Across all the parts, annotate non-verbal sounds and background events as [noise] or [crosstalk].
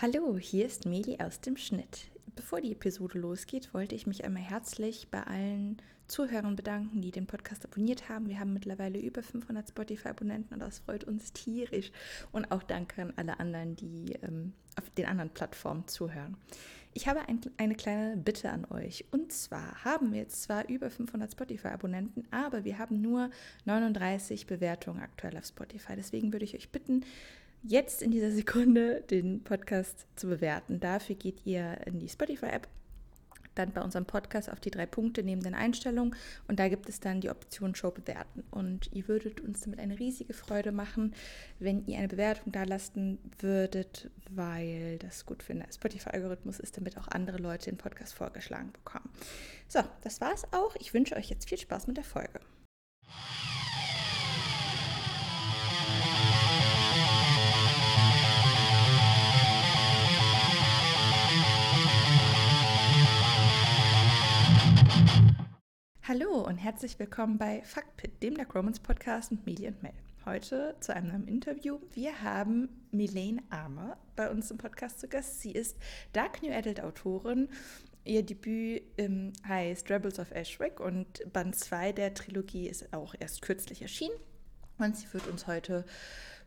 Hallo, hier ist Meli aus dem Schnitt. Bevor die Episode losgeht, wollte ich mich einmal herzlich bei allen Zuhörern bedanken, die den Podcast abonniert haben. Wir haben mittlerweile über 500 Spotify-Abonnenten und das freut uns tierisch. Und auch danke an alle anderen, die ähm, auf den anderen Plattformen zuhören. Ich habe ein, eine kleine Bitte an euch. Und zwar haben wir jetzt zwar über 500 Spotify-Abonnenten, aber wir haben nur 39 Bewertungen aktuell auf Spotify. Deswegen würde ich euch bitten, jetzt in dieser Sekunde den Podcast zu bewerten. Dafür geht ihr in die Spotify-App, dann bei unserem Podcast auf die drei Punkte neben den Einstellungen und da gibt es dann die Option Show bewerten. Und ihr würdet uns damit eine riesige Freude machen, wenn ihr eine Bewertung da lassen würdet, weil das gut für den Spotify-Algorithmus ist, damit auch andere Leute den Podcast vorgeschlagen bekommen. So, das war's auch. Ich wünsche euch jetzt viel Spaß mit der Folge. Hallo und herzlich willkommen bei FuckPit, dem Dark Romans Podcast mit Meli und Mel. Heute zu einem neuen Interview. Wir haben Milene Armer bei uns im Podcast zu Gast. Sie ist Dark New Adult Autorin. Ihr Debüt ähm, heißt Rebels of Ashwick und Band 2 der Trilogie ist auch erst kürzlich erschienen. Und sie wird uns heute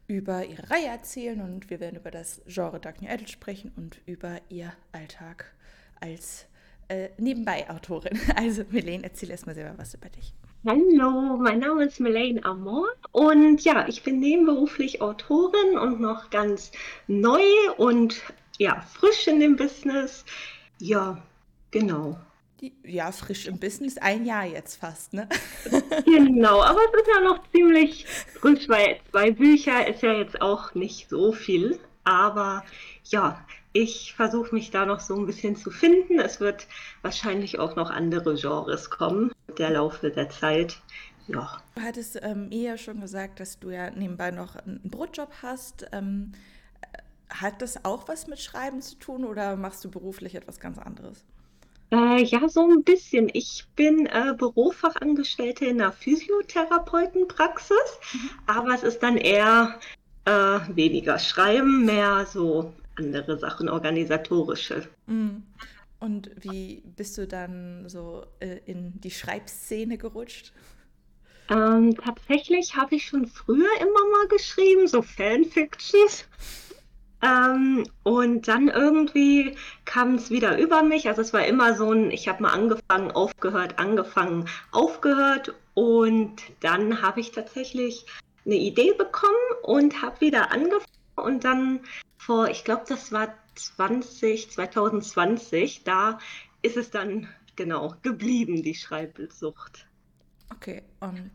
über ihre Reihe erzählen und wir werden über das Genre Dark New Adult sprechen und über ihr Alltag als äh, nebenbei Autorin. [laughs] Also Melene, erzähl erstmal selber was über dich. Hallo, mein Name ist Melane Amor und ja, ich bin nebenberuflich Autorin und noch ganz neu und ja, frisch in dem Business. Ja, genau. ja, frisch im Business, ein Jahr jetzt fast, ne? [laughs] genau, aber es ist ja noch ziemlich frisch, weil zwei Bücher ist ja jetzt auch nicht so viel. Aber ja, ich versuche mich da noch so ein bisschen zu finden. Es wird wahrscheinlich auch noch andere Genres kommen, der Laufe der Zeit. Ja. Du hattest ähm, eher schon gesagt, dass du ja nebenbei noch einen Brotjob hast. Ähm, hat das auch was mit Schreiben zu tun oder machst du beruflich etwas ganz anderes? Äh, ja, so ein bisschen. Ich bin äh, Bürofachangestellte in einer Physiotherapeutenpraxis, mhm. aber es ist dann eher äh, weniger schreiben, mehr so andere Sachen, organisatorische. Mhm. Und wie bist du dann so äh, in die Schreibszene gerutscht? Ähm, tatsächlich habe ich schon früher immer mal geschrieben, so Fanfictions. Ähm, und dann irgendwie kam es wieder über mich. Also es war immer so ein, ich habe mal angefangen, aufgehört, angefangen, aufgehört. Und dann habe ich tatsächlich eine Idee bekommen und habe wieder angefangen und dann vor, ich glaube, das war 20, 2020, da ist es dann genau geblieben, die Schreibsucht. Okay, und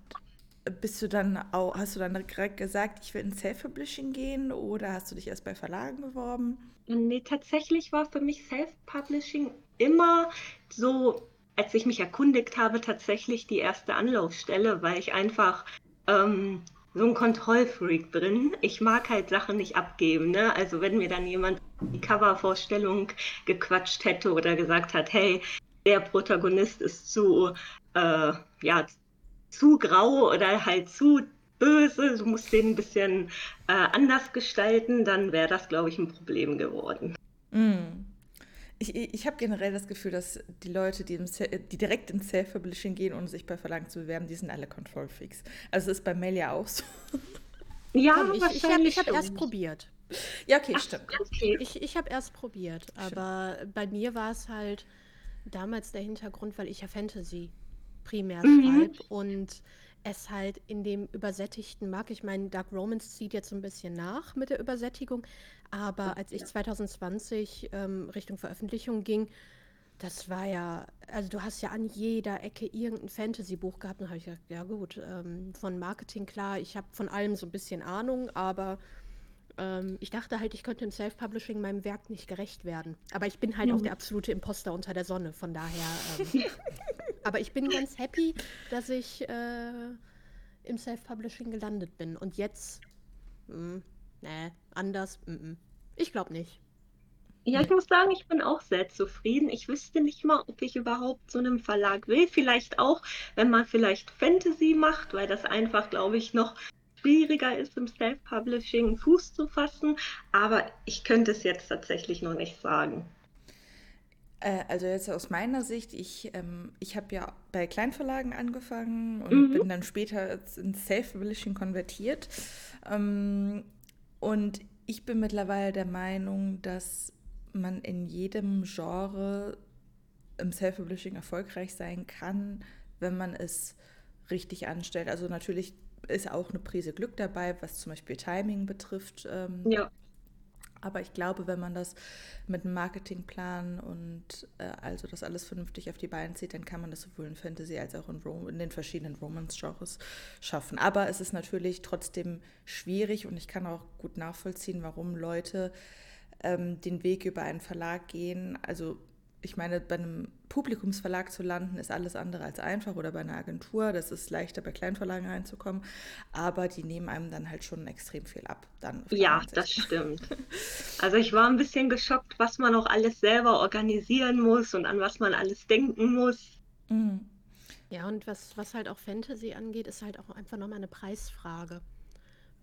bist du dann auch, hast du dann direkt gesagt, ich will in Self-Publishing gehen oder hast du dich erst bei Verlagen beworben? Nee, tatsächlich war für mich Self-Publishing immer so, als ich mich erkundigt habe, tatsächlich die erste Anlaufstelle, weil ich einfach ähm, so ein Kontrollfreak drin. Ich mag halt Sachen nicht abgeben. Ne? Also wenn mir dann jemand die Covervorstellung gequatscht hätte oder gesagt hat, hey, der Protagonist ist zu, äh, ja, zu grau oder halt zu böse, du musst den ein bisschen äh, anders gestalten, dann wäre das, glaube ich, ein Problem geworden. Mm. Ich, ich habe generell das Gefühl, dass die Leute, die, im, die direkt ins Self-Publishing gehen, ohne sich bei Verlagen zu bewerben, die sind alle Control-Freaks. Also das ist bei Mail ja auch so. Ja, ich, ich habe hab erst probiert. Ja, okay, Ach, stimmt. Okay. Ich, ich habe erst probiert, aber stimmt. bei mir war es halt damals der Hintergrund, weil ich ja Fantasy primär mhm. schreibe und es halt in dem übersättigten mag. Ich meine, Dark Romance zieht jetzt ein bisschen nach mit der Übersättigung, aber als ich 2020 ähm, Richtung Veröffentlichung ging, das war ja, also du hast ja an jeder Ecke irgendein Fantasy-Buch gehabt. Und habe ich gesagt, ja gut, ähm, von Marketing klar, ich habe von allem so ein bisschen Ahnung, aber ähm, ich dachte halt, ich könnte im Self-Publishing meinem Werk nicht gerecht werden. Aber ich bin halt mhm. auch der absolute Imposter unter der Sonne, von daher. Ähm, [laughs] aber ich bin ganz happy, dass ich äh, im Self-Publishing gelandet bin. Und jetzt, mh, hm, nee, anders, mh, mh. ich glaube nicht. Ja, ich muss sagen, ich bin auch sehr zufrieden. Ich wüsste nicht mal, ob ich überhaupt zu einem Verlag will. Vielleicht auch, wenn man vielleicht Fantasy macht, weil das einfach, glaube ich, noch schwieriger ist, im Self-Publishing Fuß zu fassen, aber ich könnte es jetzt tatsächlich noch nicht sagen. Äh, also jetzt aus meiner Sicht, ich, ähm, ich habe ja bei Kleinverlagen angefangen und mhm. bin dann später ins Self-Publishing konvertiert. Ähm, und ich bin mittlerweile der Meinung, dass man in jedem Genre im Self-Publishing erfolgreich sein kann, wenn man es richtig anstellt. Also natürlich ist auch eine Prise Glück dabei, was zum Beispiel Timing betrifft. Ähm, ja. Aber ich glaube, wenn man das mit einem Marketingplan und äh, also das alles vernünftig auf die Beine zieht, dann kann man das sowohl in Fantasy als auch in, Rom in den verschiedenen Romance-Genres schaffen. Aber es ist natürlich trotzdem schwierig und ich kann auch gut nachvollziehen, warum Leute ähm, den Weg über einen Verlag gehen. Also ich meine, bei einem Publikumsverlag zu landen, ist alles andere als einfach oder bei einer Agentur. Das ist leichter, bei Kleinverlagen reinzukommen. Aber die nehmen einem dann halt schon extrem viel ab. Dann ja, das stimmt. [laughs] Also ich war ein bisschen geschockt, was man auch alles selber organisieren muss und an was man alles denken muss. Mhm. Ja, und was, was halt auch Fantasy angeht, ist halt auch einfach nochmal eine Preisfrage.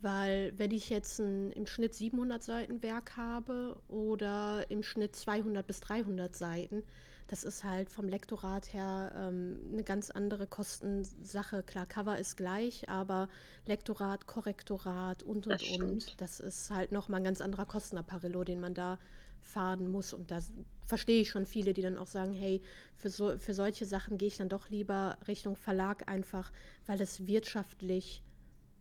Weil wenn ich jetzt ein, im Schnitt 700 Seiten Werk habe oder im Schnitt 200 bis 300 Seiten, das ist halt vom Lektorat her ähm, eine ganz andere Kostensache. Klar, Cover ist gleich, aber Lektorat, Korrektorat und und das und, das ist halt nochmal ein ganz anderer Kostenapparillo, den man da fahren muss. Und da verstehe ich schon viele, die dann auch sagen, hey, für, so, für solche Sachen gehe ich dann doch lieber Richtung Verlag einfach, weil es wirtschaftlich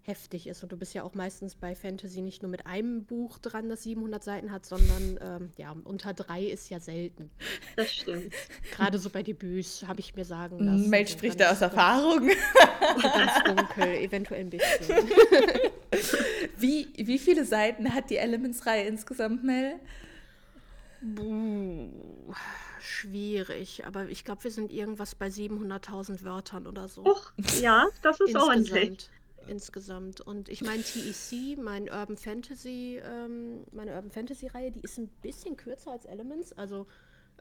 heftig ist. Und du bist ja auch meistens bei Fantasy nicht nur mit einem Buch dran, das 700 Seiten hat, sondern ähm, ja, unter drei ist ja selten. Das stimmt. [laughs] Gerade so bei Debüts habe ich mir sagen lassen. Mel spricht da aus Erfahrung. Ganz dunkel, eventuell ein bisschen. [laughs] Wie, wie viele Seiten hat die Elements-Reihe insgesamt, Mel? Buh, schwierig, aber ich glaube, wir sind irgendwas bei 700.000 Wörtern oder so. Och, ja, das ist ordentlich insgesamt. Und ich meine, TEC, mein Urban Fantasy, ähm, meine Urban Fantasy-Reihe, die ist ein bisschen kürzer als Elements. Also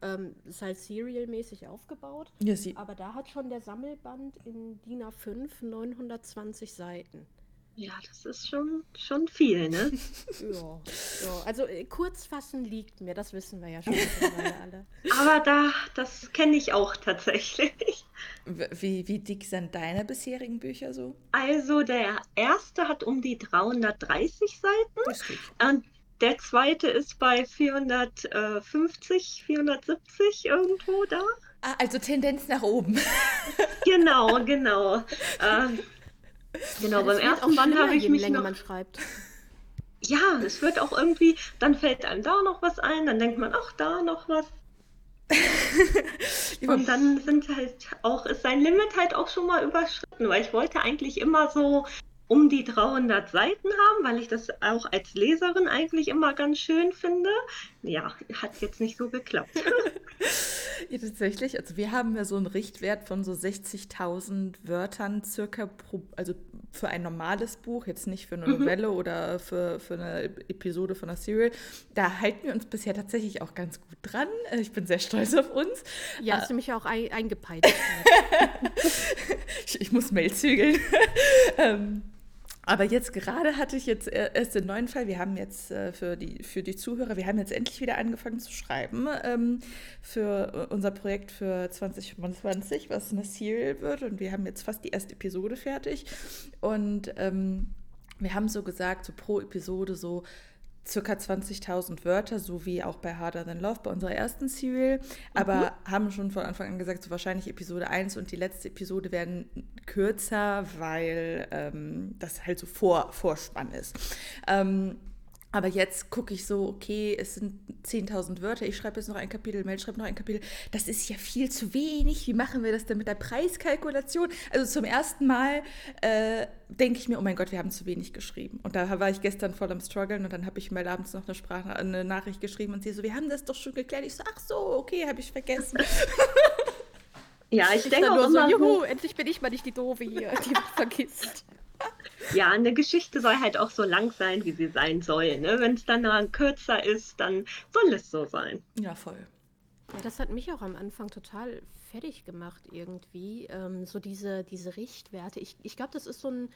ähm, ist halt serial-mäßig aufgebaut. Ja, aber da hat schon der Sammelband in DIN A5 920 Seiten. Ja, das ist schon, schon viel, ne? [laughs] ja, ja, also äh, kurz fassen liegt mir, das wissen wir ja schon alle. [laughs] Aber da, das kenne ich auch tatsächlich. Wie, wie dick sind deine bisherigen Bücher so? Also der erste hat um die 330 Seiten. Und der zweite ist bei 450, 470 irgendwo da. Ah, also Tendenz nach oben. genau, [laughs] genau. Ähm, Genau, beim ersten Band habe ich mich noch... man schreibt. Ja, es wird auch irgendwie, dann fällt einem da noch was ein, dann denkt man, ach, da noch was. [laughs] Und dann sind halt auch, ist sein Limit halt auch schon mal überschritten, weil ich wollte eigentlich immer so um die 300 Seiten haben, weil ich das auch als Leserin eigentlich immer ganz schön finde. Ja, hat jetzt nicht so geklappt. [laughs] [laughs] ja, tatsächlich. Also wir haben ja so einen Richtwert von so 60.000 Wörtern circa pro, also für ein normales Buch, jetzt nicht für eine mhm. Novelle mhm. oder für, für eine Episode von einer Serial. Da halten wir uns bisher tatsächlich auch ganz gut dran. Ich bin sehr stolz auf uns. Ja, hast du mich auch ein, eingepeitscht. [laughs] ich, ich, muss Mail zügeln. ähm, aber jetzt gerade hatte ich jetzt erst den neuen Fall. Wir haben jetzt äh, für, die, für die Zuhörer, wir haben jetzt endlich wieder angefangen zu schreiben ähm, für unser Projekt für 2025, was eine Serial wird. Und wir haben jetzt fast die erste Episode fertig. Und ähm, wir haben so gesagt, so pro Episode so circa 20.000 Wörter, so wie auch bei Harder Than Love, bei unserer ersten Serial. Aber mhm. haben schon von Anfang an gesagt, so wahrscheinlich Episode 1 und die letzte Episode werden kürzer, weil ähm, das halt so Vor Vorspann ist. Ähm, aber jetzt gucke ich so, okay, es sind 10.000 Wörter, ich schreibe jetzt noch ein Kapitel, Mel schreibt noch ein Kapitel. Das ist ja viel zu wenig. Wie machen wir das denn mit der Preiskalkulation? Also zum ersten Mal äh, denke ich mir, oh mein Gott, wir haben zu wenig geschrieben. Und da war ich gestern voll am Struggeln und dann habe ich Mel abends noch eine, Sprache, eine Nachricht geschrieben und sie so, wir haben das doch schon geklärt. Ich so, ach so, okay, habe ich vergessen. ja, ich, ich denke auch immer so, juhu, endlich bin ich mal nicht die Doofe hier, die vergisst. Ja, eine Geschichte soll halt auch so lang sein, wie sie sein soll. Ne? Wenn es dann mal kürzer ist, dann soll es so sein. Ja, voll. Ja, das hat mich auch am Anfang total fertig gemacht irgendwie. Ähm, so diese, diese Richtwerte. Ich, ich glaube, das ist so ein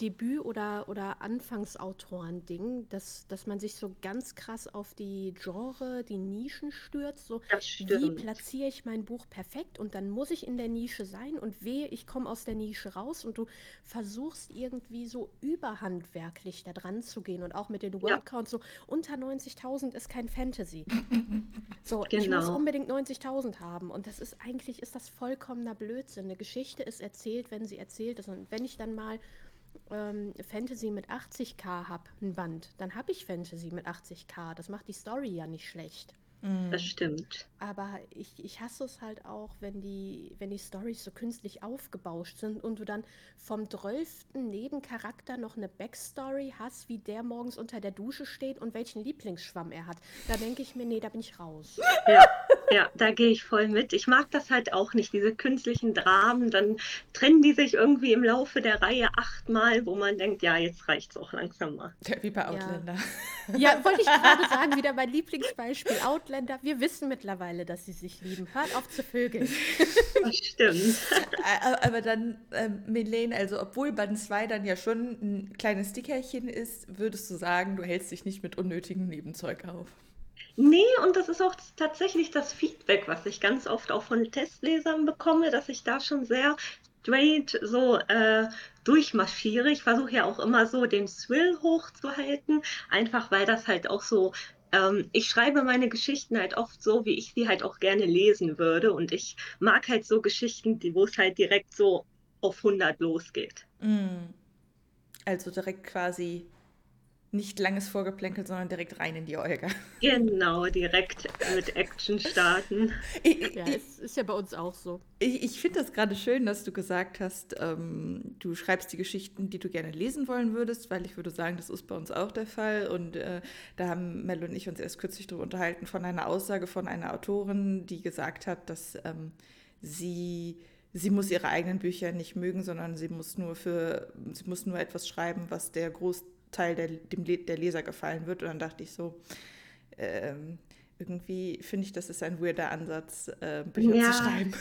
Debüt- oder, oder Anfangsautoren-Ding, dass, dass man sich so ganz krass auf die Genre, die Nischen stürzt. So, wie platziere ich mein Buch perfekt und dann muss ich in der Nische sein und wehe, ich komme aus der Nische raus und du versuchst irgendwie so überhandwerklich da dran zu gehen und auch mit den Wordcounts ja. so unter 90.000 ist kein Fantasy. [laughs] so, genau. ich muss unbedingt 90.000 haben und das ist eigentlich ist das vollkommener Blödsinn. Eine Geschichte ist erzählt, wenn sie erzählt ist und wenn ich dann mal ähm, Fantasy mit 80k habe, ein Band, dann habe ich Fantasy mit 80k. Das macht die Story ja nicht schlecht. Mhm. Das stimmt. Aber ich, ich hasse es halt auch, wenn die, wenn die Storys so künstlich aufgebauscht sind und du dann vom drölften Nebencharakter noch eine Backstory hast, wie der morgens unter der Dusche steht und welchen Lieblingsschwamm er hat. Da denke ich mir, nee, da bin ich raus. Ja, [laughs] ja, da gehe ich voll mit. Ich mag das halt auch nicht, diese künstlichen Dramen. Dann trennen die sich irgendwie im Laufe der Reihe achtmal, wo man denkt, ja, jetzt reicht es auch langsam mal. Wie bei Outlander. Ja, ja [laughs] wollte ich gerade sagen, wieder mein Lieblingsbeispiel. Outlander, wir wissen mittlerweile, dass sie sich lieben. Hört auf zu vögeln. [laughs] Das stimmt. Aber dann, ähm, Melene, also obwohl Band 2 dann ja schon ein kleines Dickerchen ist, würdest du sagen, du hältst dich nicht mit unnötigem Nebenzeug auf? Nee, und das ist auch tatsächlich das Feedback, was ich ganz oft auch von Testlesern bekomme, dass ich da schon sehr straight so äh, durchmarschiere. Ich versuche ja auch immer so den Thrill hochzuhalten, einfach weil das halt auch so ähm, ich schreibe meine Geschichten halt oft so, wie ich sie halt auch gerne lesen würde. Und ich mag halt so Geschichten, wo es halt direkt so auf 100 losgeht. Mm. Also direkt quasi nicht langes Vorgeplänkel, sondern direkt rein in die Olga. Genau, direkt mit Action starten. ja, es ist ja bei uns auch so. Ich, ich finde das gerade schön, dass du gesagt hast, ähm, du schreibst die Geschichten, die du gerne lesen wollen würdest, weil ich würde sagen, das ist bei uns auch der Fall. Und äh, da haben Mel und ich uns erst kürzlich darüber unterhalten von einer Aussage von einer Autorin, die gesagt hat, dass ähm, sie sie muss ihre eigenen Bücher nicht mögen, sondern sie muss nur für sie muss nur etwas schreiben, was der Groß Teil der, dem, der Leser gefallen wird. Und dann dachte ich so, ähm, irgendwie finde ich, das ist ein weirder Ansatz, äh, Bücher ja, zu schreiben.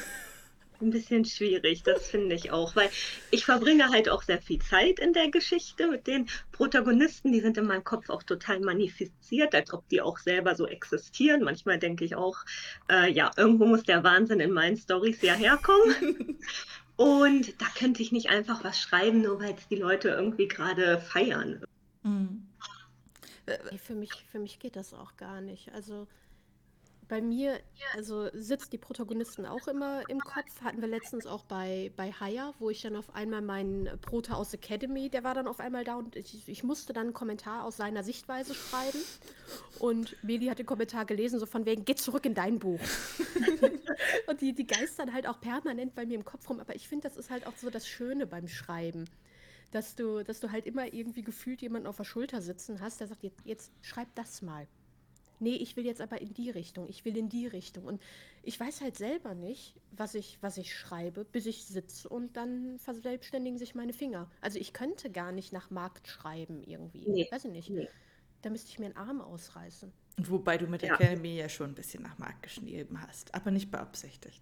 Ein bisschen schwierig, das finde ich auch, weil ich verbringe halt auch sehr viel Zeit in der Geschichte mit den Protagonisten, die sind in meinem Kopf auch total manifestiert, als ob die auch selber so existieren. Manchmal denke ich auch, äh, ja, irgendwo muss der Wahnsinn in meinen Stories ja herkommen. [laughs] Und da könnte ich nicht einfach was schreiben, nur weil es die Leute irgendwie gerade feiern. Mhm. Nee, für mich, für mich geht das auch gar nicht. Also bei mir, also sitzt die Protagonisten auch immer im Kopf. Hatten wir letztens auch bei, bei Haya, wo ich dann auf einmal meinen Prota aus Academy, der war dann auf einmal da und ich, ich musste dann einen Kommentar aus seiner Sichtweise schreiben. Und Meli hat den Kommentar gelesen, so von wegen, geh zurück in dein Buch. [laughs] und die, die geistern halt auch permanent bei mir im Kopf rum. Aber ich finde, das ist halt auch so das Schöne beim Schreiben dass du, dass du halt immer irgendwie gefühlt jemanden auf der Schulter sitzen hast, der sagt, jetzt, jetzt schreib das mal. Nee, ich will jetzt aber in die Richtung, ich will in die Richtung. Und ich weiß halt selber nicht, was ich, was ich schreibe, bis ich sitze und dann verselbstständigen sich meine Finger. Also ich könnte gar nicht nach Markt schreiben irgendwie. Nee, weiß ich nicht. Nee. Da müsste ich mir einen Arm ausreißen. Wobei du mit der ja. Academy ja schon ein bisschen nach Markt geschrieben hast, aber nicht beabsichtigt.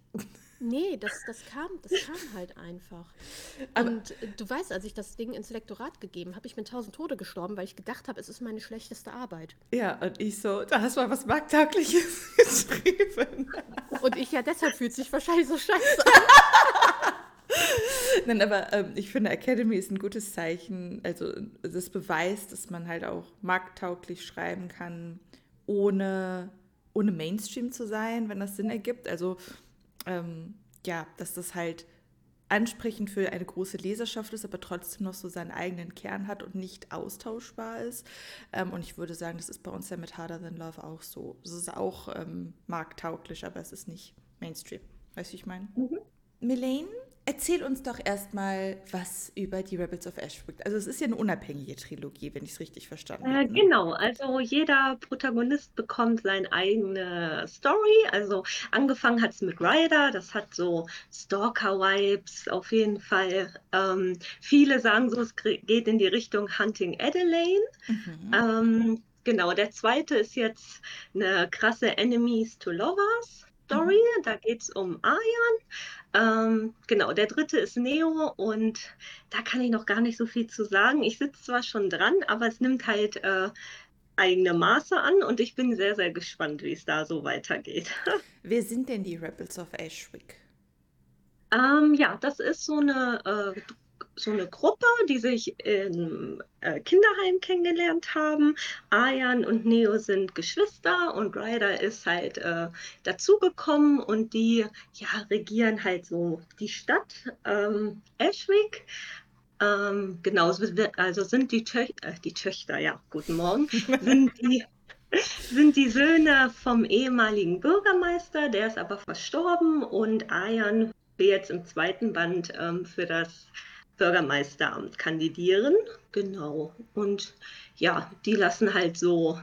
Nee, das, das, kam, das kam halt einfach. [laughs] Aber und äh, du weißt, als ich das Ding ins Lektorat gegeben habe, ich bin tausend Tode gestorben, weil ich gedacht habe, es ist meine schlechteste Arbeit. Ja, und ich so, da hast du mal was Markttaugliches [laughs] geschrieben. Und ich ja, deshalb fühlt sich wahrscheinlich so scheiße an. [laughs] Nein, aber ähm, ich finde, Academy ist ein gutes Zeichen. Also, das beweist, dass man halt auch markttauglich schreiben kann, ohne, ohne Mainstream zu sein, wenn das Sinn ergibt. Also, ähm, ja, dass das halt ansprechend für eine große Leserschaft ist, aber trotzdem noch so seinen eigenen Kern hat und nicht austauschbar ist. Ähm, und ich würde sagen, das ist bei uns ja mit Harder Than Love auch so. Es ist auch ähm, markttauglich, aber es ist nicht Mainstream. Weißt du, wie ich meine? Mhm. Melaine Erzähl uns doch erstmal was über die Rebels of Ashbrook. Also es ist ja eine unabhängige Trilogie, wenn ich es richtig verstanden äh, habe. Ne? Genau, also jeder Protagonist bekommt seine eigene Story. Also angefangen hat es mit Ryder, das hat so Stalker-Vibes auf jeden Fall. Ähm, viele sagen so, es geht in die Richtung Hunting Adelaine. Mhm. Ähm, genau, der zweite ist jetzt eine krasse Enemies to Lovers. Story. Mhm. Da geht es um Aryan. Ähm, genau, der dritte ist Neo und da kann ich noch gar nicht so viel zu sagen. Ich sitze zwar schon dran, aber es nimmt halt äh, eigene Maße an und ich bin sehr, sehr gespannt, wie es da so weitergeht. [laughs] Wer sind denn die Rebels of Ashwick? Ähm, ja, das ist so eine, äh, so eine Gruppe, die sich im äh, Kinderheim kennengelernt haben. Ayan und Neo sind Geschwister und Ryder ist halt äh, dazugekommen und die ja, regieren halt so die Stadt ähm, Ashwick. Ähm, genau, also sind die, Tö äh, die Töchter, ja, guten Morgen, [laughs] sind die, sind die Söhne vom ehemaligen Bürgermeister, der ist aber verstorben und Ayan will jetzt im zweiten Band ähm, für das Bürgermeisteramt kandidieren. Genau. Und ja, die lassen halt so,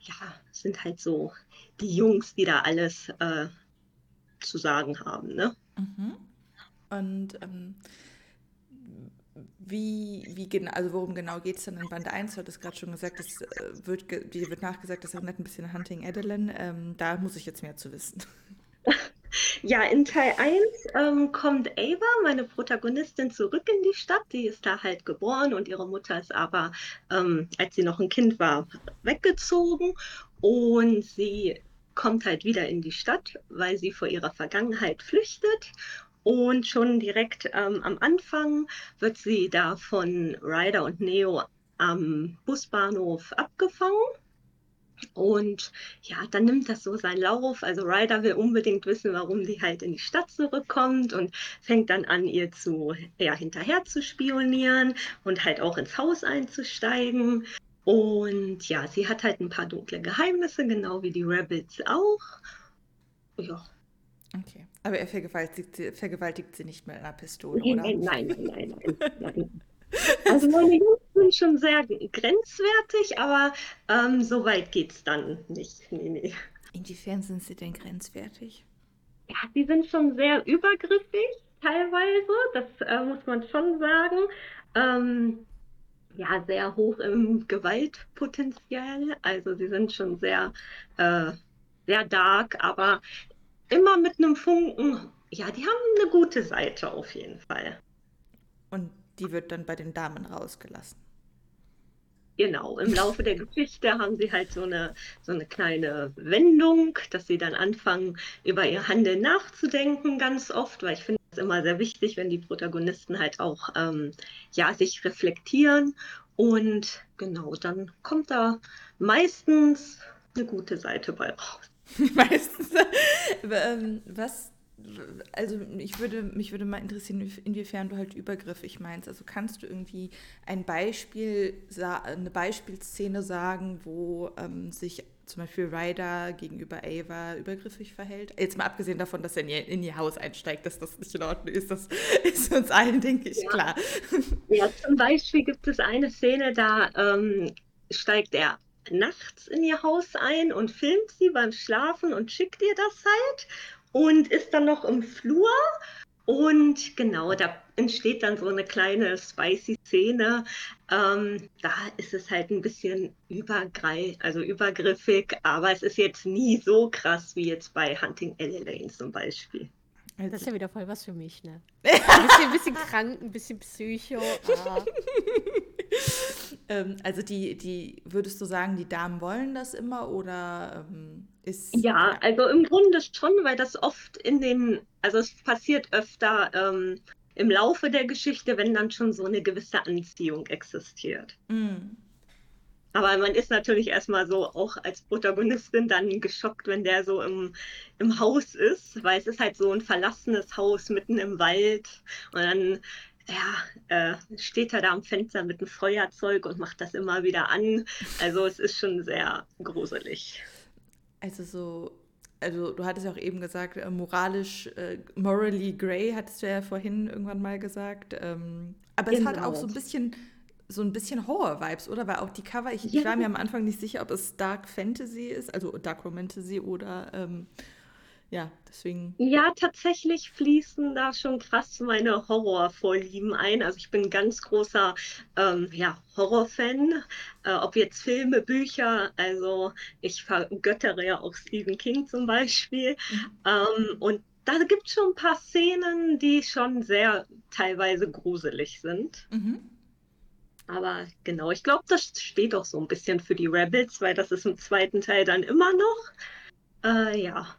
ja, sind halt so die Jungs, die da alles äh, zu sagen haben. Ne? Mhm. Und ähm, wie, wie genau, also worum genau geht es dann in Band 1? Du hattest gerade schon gesagt, es äh, wird, dir wird nachgesagt, das erinnert ein bisschen an Hunting Adeline. Ähm, da muss ich jetzt mehr zu wissen. Ja, in Teil 1 ähm, kommt Ava, meine Protagonistin, zurück in die Stadt. Die ist da halt geboren und ihre Mutter ist aber, ähm, als sie noch ein Kind war, weggezogen. Und sie kommt halt wieder in die Stadt, weil sie vor ihrer Vergangenheit flüchtet. Und schon direkt ähm, am Anfang wird sie da von Ryder und Neo am Busbahnhof abgefangen und ja, dann nimmt das so seinen Lauf. Also Ryder will unbedingt wissen, warum sie halt in die Stadt zurückkommt und fängt dann an, ihr zu ja, hinterher zu spionieren und halt auch ins Haus einzusteigen. Und ja, sie hat halt ein paar dunkle Geheimnisse, genau wie die Rebels auch. Ja. Okay. Aber er vergewaltigt sie, vergewaltigt sie nicht mit einer Pistole, oder? Nein, nein, nein, nein. nein. [laughs] Also meine Jungs sind schon sehr grenzwertig, aber ähm, so weit geht es dann nicht. Nee, nee. Inwiefern sind sie denn grenzwertig? Ja, sie sind schon sehr übergriffig teilweise, das äh, muss man schon sagen. Ähm, ja, sehr hoch im Gewaltpotenzial. Also sie sind schon sehr, äh, sehr dark, aber immer mit einem Funken. Ja, die haben eine gute Seite auf jeden Fall. Und die wird dann bei den Damen rausgelassen. Genau, im Laufe der Geschichte haben sie halt so eine, so eine kleine Wendung, dass sie dann anfangen, über ihr Handeln nachzudenken, ganz oft, weil ich finde es immer sehr wichtig, wenn die Protagonisten halt auch ähm, ja, sich reflektieren. Und genau, dann kommt da meistens eine gute Seite bei raus. [laughs] meistens. [laughs] Ähm, was also ich würde, mich würde mal interessieren, inwiefern du halt übergriffig meinst. Also kannst du irgendwie ein Beispiel, eine Beispielszene sagen, wo ähm, sich zum Beispiel Ryder gegenüber Ava übergriffig verhält? Jetzt mal abgesehen davon, dass er in ihr, in ihr Haus einsteigt, dass das nicht in Ordnung ist, das [laughs] ist uns allen, denke ich, ja. klar. Ja, zum Beispiel gibt es eine Szene, da ähm, steigt er nachts in ihr Haus ein und filmt sie beim Schlafen und schickt ihr das halt und ist dann noch im Flur. Und genau, da entsteht dann so eine kleine spicy Szene. Ähm, da ist es halt ein bisschen übergreif, also übergriffig, aber es ist jetzt nie so krass wie jetzt bei Hunting Elaine zum Beispiel. Also das ist ja wieder voll was für mich, ne? [laughs] Ein bisschen, ein bisschen krank, ein bisschen psycho. Ah. [laughs] ähm, also die, die, würdest du sagen, die Damen wollen das immer oder ähm, ist. Ja, also im Grunde schon, weil das oft in den, also es passiert öfter ähm, im Laufe der Geschichte, wenn dann schon so eine gewisse Anziehung existiert. Mm. Aber man ist natürlich erstmal so auch als Protagonistin dann geschockt, wenn der so im, im Haus ist, weil es ist halt so ein verlassenes Haus mitten im Wald und dann ja, äh, steht er da am Fenster mit einem Feuerzeug und macht das immer wieder an. Also es ist schon sehr gruselig. Also so, also du hattest ja auch eben gesagt, äh, moralisch, äh, morally grey, hattest du ja vorhin irgendwann mal gesagt. Ähm, aber genau. es hat auch so ein bisschen so ein bisschen Horror-Vibes, oder? Weil auch die Cover, ich, ja. war mir am Anfang nicht sicher, ob es Dark Fantasy ist, also Dark Romantasy oder ähm, ja, deswegen. Ja, tatsächlich fließen da schon krass meine Horrorvorlieben ein. Also ich bin ein ganz großer ähm, ja, Horrorfan, äh, ob jetzt Filme, Bücher. Also ich vergöttere ja auch Stephen King zum Beispiel. Mhm. Ähm, und da gibt es schon ein paar Szenen, die schon sehr teilweise gruselig sind. Mhm. Aber genau, ich glaube, das steht auch so ein bisschen für die Rebels, weil das ist im zweiten Teil dann immer noch. Äh, ja.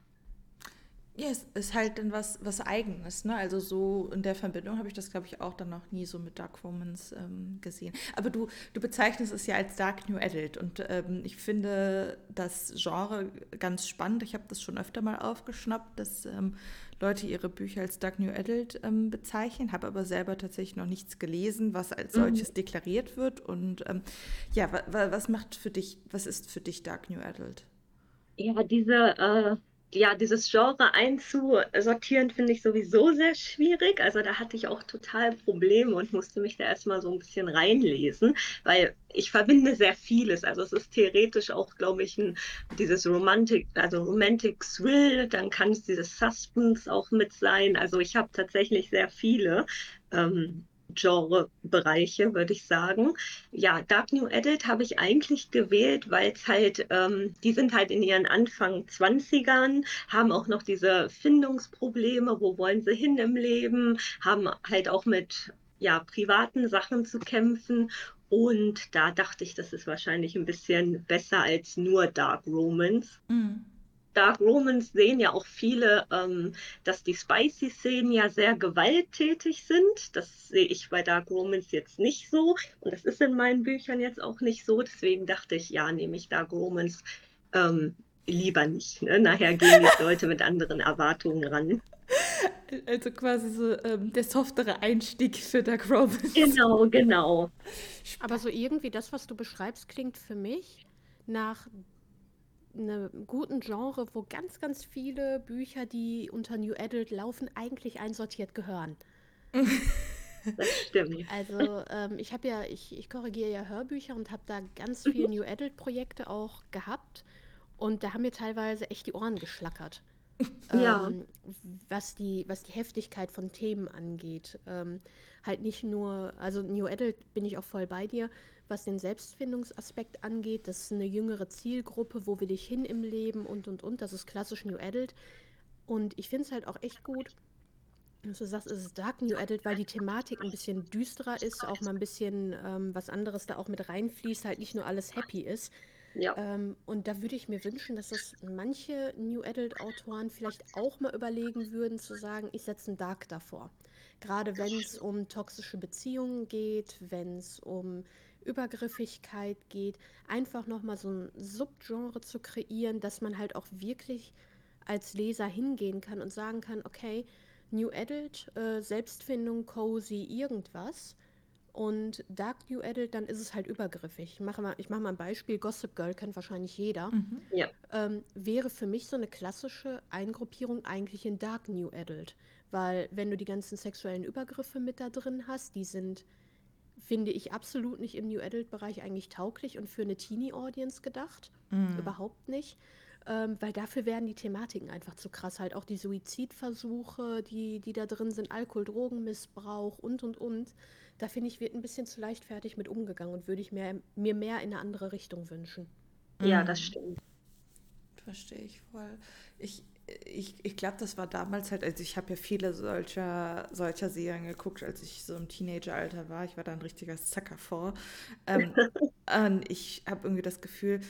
Ja, es ist halt dann was, was Eigenes, ne? Also so in der Verbindung habe ich das, glaube ich, auch dann noch nie so mit Dark Romans ähm, gesehen. Aber du, du bezeichnest es ja als Dark New Adult und ähm, ich finde das Genre ganz spannend. Ich habe das schon öfter mal aufgeschnappt, dass ähm, Leute ihre Bücher als Dark New Adult ähm, bezeichnen, habe aber selber tatsächlich noch nichts gelesen, was als mhm. solches mhm. deklariert wird. Und ähm, ja, was macht für dich, was ist für dich Dark New Adult? Ja, diese äh ja, dieses Genre einzusortieren, finde ich sowieso sehr schwierig. Also da hatte ich auch total Probleme und musste mich da erstmal so ein bisschen reinlesen, weil ich verbinde sehr vieles. Also es ist theoretisch auch, glaube ich, ein, dieses Romantic, also Romantic Thrill, dann kann es dieses Suspense auch mit sein. Also ich habe tatsächlich sehr viele ähm, Genre-Bereiche, würde ich sagen. Ja, Dark New Adult habe ich eigentlich gewählt, weil es halt, ähm, die sind halt in ihren Anfang 20ern, haben auch noch diese Findungsprobleme, wo wollen sie hin im Leben, haben halt auch mit ja, privaten Sachen zu kämpfen. Und da dachte ich, das ist wahrscheinlich ein bisschen besser als nur Dark Romance. Mhm. Dark Romans sehen ja auch viele, ähm, dass die Spicy-Szenen ja sehr gewalttätig sind. Das sehe ich bei Dark Romans jetzt nicht so. Und das ist in meinen Büchern jetzt auch nicht so. Deswegen dachte ich, ja, nehme ich Dark Romans ähm, lieber nicht. Ne? Nachher gehen die [laughs] Leute mit anderen Erwartungen ran. Also quasi so ähm, der softere Einstieg für Dark Romans. Genau, genau. Aber so irgendwie das, was du beschreibst, klingt für mich nach einem guten Genre, wo ganz, ganz viele Bücher, die unter New Adult laufen, eigentlich einsortiert gehören. [laughs] Das stimmt. Also ähm, ich habe ja, ich, ich korrigiere ja Hörbücher und habe da ganz viele [laughs] New Adult-Projekte auch gehabt. Und da haben mir teilweise echt die Ohren geschlackert. [laughs] Ja. Ähm, was, die, was die Heftigkeit von Themen angeht. Ähm, halt nicht nur, also New Adult bin ich auch voll bei dir, was den Selbstfindungsaspekt angeht. Das ist eine jüngere Zielgruppe, wo will ich hin im Leben und und und. Das ist klassisch New Adult. Und ich finde es halt auch echt gut, dass du sagst, es ist Dark New Adult, weil die Thematik ein bisschen düsterer ist, auch mal ein bisschen ähm, was anderes da auch mit reinfließt, halt nicht nur alles happy ist. Ja. Ähm, und da würde ich mir wünschen, dass das manche New Adult-Autoren vielleicht auch mal überlegen würden, zu sagen, ich setze ein Dark davor. Gerade wenn es um toxische Beziehungen geht, wenn es um Übergriffigkeit geht, einfach nochmal so ein Subgenre zu kreieren, dass man halt auch wirklich als Leser hingehen kann und sagen kann, okay, New Adult, äh, Selbstfindung, cozy, irgendwas. Und Dark New Adult, dann ist es halt übergriffig. Ich mache mal, ich mache mal ein Beispiel. Gossip Girl kennt wahrscheinlich jeder. Mhm. Ja. Ähm, wäre für mich so eine klassische Eingruppierung eigentlich in Dark New Adult. Weil wenn du die ganzen sexuellen Übergriffe mit da drin hast, die sind finde ich absolut nicht im New Adult-Bereich eigentlich tauglich und für eine Teenie-Audience gedacht. Mm. Überhaupt nicht. Ähm, weil dafür werden die Thematiken einfach zu krass. Halt auch die Suizidversuche, die, die da drin sind, Alkohol, Drogenmissbrauch und und und. Da finde ich, wird ein bisschen zu leichtfertig mit umgegangen und würde ich mir, mir mehr in eine andere Richtung wünschen. Ja, das stimmt. Verstehe ich voll. Ich, ich, ich glaube, das war damals halt, also ich habe ja viele solcher, solcher Serien geguckt, als ich so im Teenageralter war. Ich war da ein richtiger Sucker vor. Ähm, [laughs] und ich habe irgendwie das Gefühl,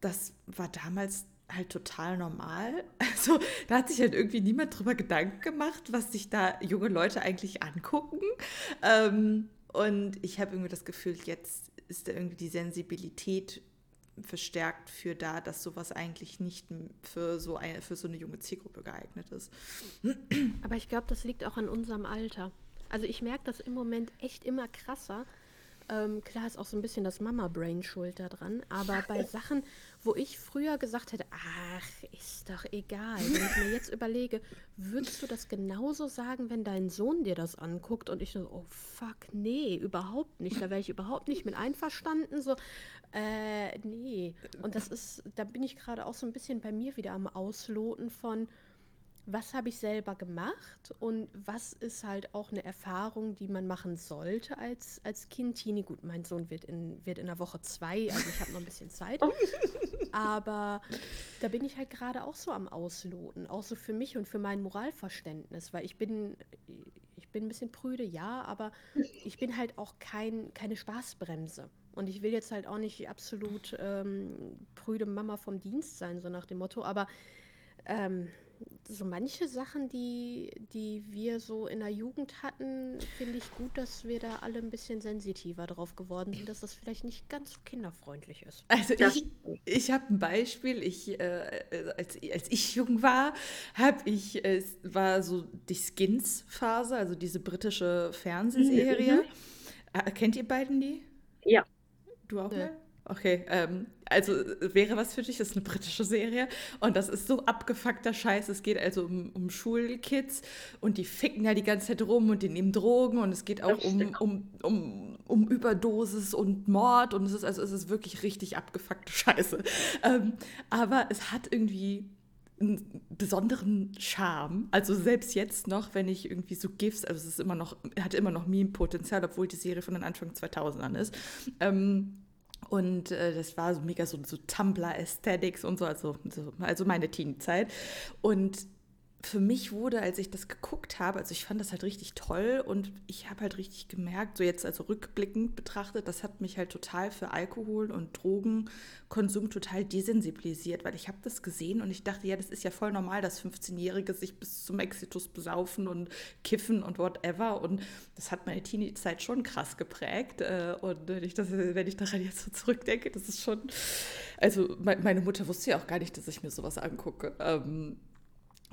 das war damals halt total normal. [laughs] Also da hat sich halt irgendwie niemand drüber Gedanken gemacht, was sich da junge Leute eigentlich angucken. Ähm, und ich habe irgendwie das Gefühl, jetzt ist da irgendwie die Sensibilität verstärkt für da, dass sowas eigentlich nicht für so eine, für so eine junge Zielgruppe geeignet ist. Aber ich glaube, das liegt auch an unserem Alter. Also ich merke das im Moment echt immer krasser. Ähm, klar ist auch so ein bisschen das Mama-Brain schuld daran, aber bei [laughs] Sachen, wo ich früher gesagt hätte, ach, ist doch egal. Wenn ich mir jetzt [laughs] überlege, würdest du das genauso sagen, wenn dein Sohn dir das anguckt und ich so, oh fuck, nee, überhaupt nicht. Da wäre ich überhaupt nicht mit einverstanden. So, äh, nee. Und das ist, da bin ich gerade auch so ein bisschen bei mir wieder am Ausloten von, was habe ich selber gemacht und was ist halt auch eine Erfahrung, die man machen sollte als, als Kind. Teenie, gut, mein Sohn wird in, wird in der Woche zwei, also ich habe noch ein bisschen Zeit. [laughs] Aber da bin ich halt gerade auch so am Ausloten, auch so für mich und für mein Moralverständnis, weil ich bin, ich bin ein bisschen prüde, ja, aber ich bin halt auch kein, keine Spaßbremse. Und ich will jetzt halt auch nicht absolut ähm, prüde Mama vom Dienst sein, so nach dem Motto, aber ähm, so manche Sachen, die, die wir so in der Jugend hatten, finde ich gut, dass wir da alle ein bisschen sensitiver drauf geworden sind, dass das vielleicht nicht ganz so kinderfreundlich ist. Also ich, ich habe ein Beispiel. Ich, äh, als, als ich jung war, habe ich, es äh, war so die Skins-Phase, also diese britische Fernsehserie. Mhm. Äh, kennt ihr beiden die? Ja. Du auch ja. mal? Okay, ähm, also wäre was für dich, das ist eine britische Serie und das ist so abgefuckter Scheiß. Es geht also um, um Schulkids und die ficken ja die ganze Zeit rum und die nehmen Drogen und es geht auch um, um, um, um Überdosis und Mord und es ist also es ist wirklich richtig abgefuckte Scheiße. Ähm, aber es hat irgendwie einen besonderen Charme. Also selbst jetzt noch, wenn ich irgendwie so GIFs, also es ist immer noch, hat immer noch Meme-Potenzial, obwohl die Serie von den Anfang 2000ern ist. Ähm, und äh, das war so mega so, so Tumblr-Aesthetics und so, also, so, also meine Teenie-Zeit. Und für mich wurde, als ich das geguckt habe, also ich fand das halt richtig toll und ich habe halt richtig gemerkt, so jetzt also rückblickend betrachtet, das hat mich halt total für Alkohol und Drogenkonsum total desensibilisiert, weil ich habe das gesehen und ich dachte, ja, das ist ja voll normal, dass 15-Jährige sich bis zum Exitus besaufen und kiffen und whatever und das hat meine Teenie-Zeit schon krass geprägt äh, und wenn ich, das, wenn ich daran jetzt so zurückdenke, das ist schon, also meine Mutter wusste ja auch gar nicht, dass ich mir sowas angucke.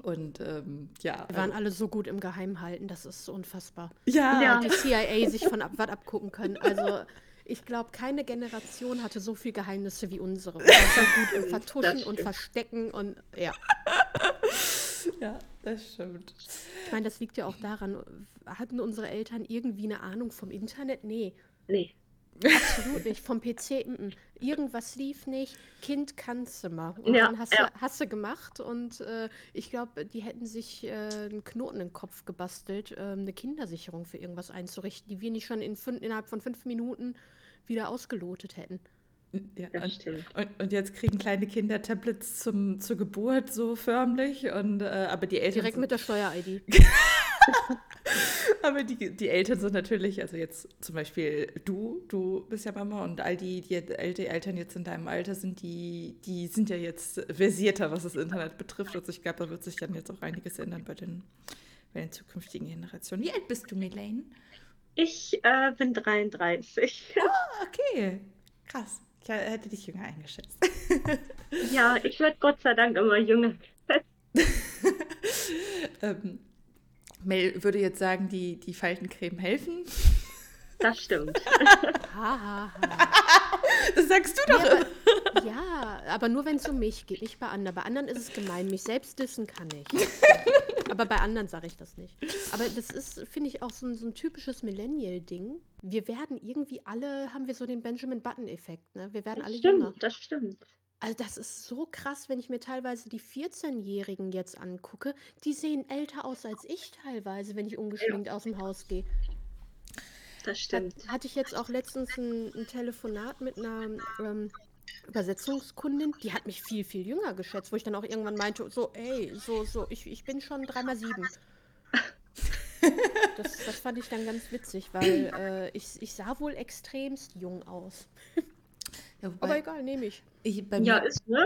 Und ähm, ja. Wir waren also, alle so gut im Geheimhalten, das ist so unfassbar. Ja. ja. Die CIA sich von ab, was abgucken können. Also ich glaube, keine Generation hatte so viele Geheimnisse wie unsere. Wir waren so gut im [laughs] Vertuschen und Verstecken und ja. [laughs] Ja, das stimmt. Ich meine, das liegt ja auch daran, hatten unsere Eltern irgendwie eine Ahnung vom Internet? Nee. Nee. Absolut nicht. Vom PC, m -m. Irgendwas lief nicht. Kind kannst du mal. Und ja, dann hast, ja. du, hast du gemacht und äh, ich glaube, die hätten sich äh, einen Knoten in den Kopf gebastelt, äh, eine Kindersicherung für irgendwas einzurichten, die wir nicht schon in fün innerhalb von fünf Minuten wieder ausgelotet hätten. Ja, und, und, und, jetzt kriegen kleine Kinder Tablets zum, zur Geburt so förmlich und äh, aber die Eltern direkt mit der Steuer-ID. [laughs] [laughs] Aber die, die Eltern sind natürlich, also jetzt zum Beispiel du, du bist ja Mama und all die, die Eltern jetzt in deinem Alter sind, die, die sind ja jetzt versierter, was das Internet betrifft. Also ich glaube, da wird sich dann jetzt auch einiges ändern bei den, bei den zukünftigen Generationen. Wie alt bist du, Melaine? Ich äh, bin 33. Oh, okay. Krass. Ich hätte dich jünger eingeschätzt. ja, ich werde Gott sei Dank immer jünger. [laughs] ähm, Mel würde jetzt sagen, die, die Faltencreme helfen. Das stimmt. [laughs] [laughs] das sagst du doch. Ja, aber, [laughs] ja, aber nur wenn es um mich geht, nicht bei anderen. Bei anderen ist es gemein. Mich selbst dissen kann ich. aber bei anderen sage ich das nicht. Aber das ist, finde ich, auch so ein, so ein typisches Millennial-Ding. Wir werden irgendwie alle, haben wir so den Benjamin Button-Effekt. Ne? Wir werden das alle stimmt, jünger. Das stimmt. Also das ist so krass, wenn ich mir teilweise die 14-Jährigen jetzt angucke. Die sehen älter aus als ich teilweise, wenn ich ungeschminkt ja. aus dem Haus gehe. Das stimmt. Hat, hatte ich jetzt auch letztens ein, ein Telefonat mit einer ähm, Übersetzungskundin, die hat mich viel, viel jünger geschätzt, wo ich dann auch irgendwann meinte, so, ey, so, so, ich, ich bin schon dreimal sieben. [laughs] Das, das fand ich dann ganz witzig, weil äh, ich, ich sah wohl extremst jung aus. Ja, wobei, Aber egal, nehme ich. ich ja, ist, ne?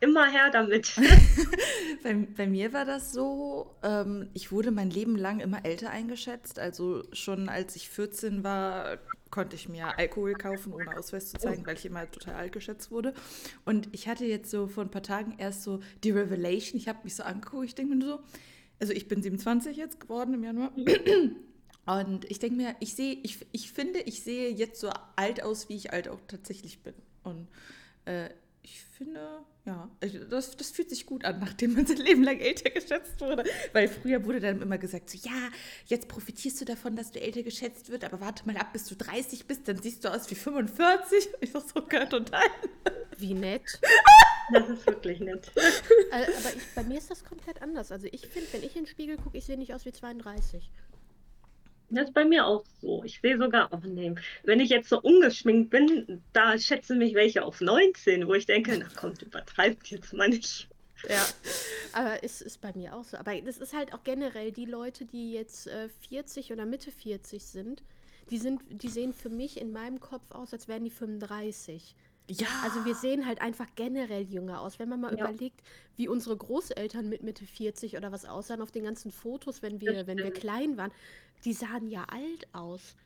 Immer her damit. [laughs] bei, bei, mir war das so, ähm, ich wurde mein Leben lang immer älter eingeschätzt. Also schon als ich 14 war, konnte ich mir Alkohol kaufen, ohne Ausweis zu zeigen, weil ich immer total alt geschätzt wurde. Und ich hatte jetzt so vor ein paar Tagen erst so die Revelation. Ich habe mich so angeguckt, ich denke mir so, also ich bin 27 jetzt geworden im Januar. [clears throat] Und ich denke mir, ich sehe, ich, ich finde, ich sehe jetzt so alt aus, wie ich alt auch tatsächlich bin. Und äh, ich finde, ja, das, das fühlt sich gut an, [laughs] nachdem man sein Leben lang älter geschätzt wurde. Weil früher wurde dann immer gesagt, so, ja, jetzt profitierst du davon, dass du älter geschätzt wird, aber warte mal ab, bis du 30 bist, dann siehst du aus wie 45. [laughs] Ich sag so, gehört total. Wie nett. [laughs] Das ist wirklich nett. Aber ich, bei mir ist das komplett anders. Also ich finde, wenn ich in den Spiegel gucke, ich sehe nicht aus wie 32. Das ist bei mir auch so. Ich sehe sogar, oh nee, wenn ich jetzt so ungeschminkt bin, da schätzen mich welche auf 19, wo ich denke, na kommt, übertreibt jetzt mal nicht. Ja, aber es ist bei mir auch so. Aber das ist halt auch generell die Leute, die jetzt äh, 40 oder Mitte 40 sind, die sind, die sehen für mich in meinem Kopf aus, als wären die 35. Ja. Also wir sehen halt einfach generell jünger aus. Wenn man mal Ja. überlegt, wie unsere Großeltern mit Mitte 40 oder was aussahen auf den ganzen Fotos, wenn wir, wenn wir klein waren, die sahen ja alt aus.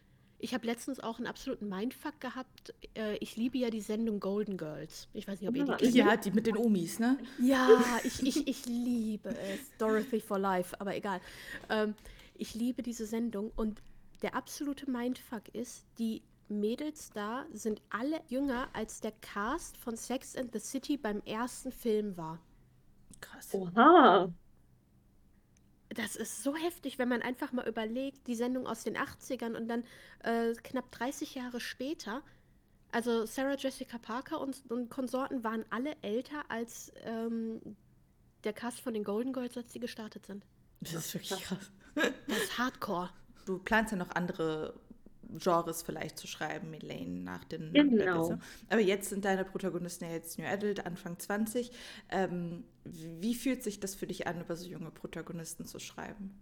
Ich habe letztens auch einen absoluten Mindfuck gehabt. Äh, ich liebe ja die Sendung Golden Girls. Ich weiß nicht, ob ihr die kennt. Ja, die mit den Omis, ne? Ja, ich, ich, ich liebe es. Dorothy for Life, aber egal. Ähm, ich liebe diese Sendung und der absolute Mindfuck ist, die Mädels da sind alle jünger, als der Cast von Sex and the City beim ersten Film war. Krass. Oha. Das ist so heftig, wenn man einfach mal überlegt, die Sendung aus den 80ern und dann äh, knapp 30 Jahre später. Also Sarah Jessica Parker und, und Konsorten waren alle älter als ähm, der Cast von den Golden Girls, als die gestartet sind. Das ist wirklich krass. Das ist Hardcore. Du planst ja noch andere Genres vielleicht zu schreiben, Elaine, nach den Genau. Aber jetzt sind deine Protagonisten ja jetzt New Adult, Anfang 20. Ähm, wie fühlt sich das für dich an, über so junge Protagonisten zu schreiben?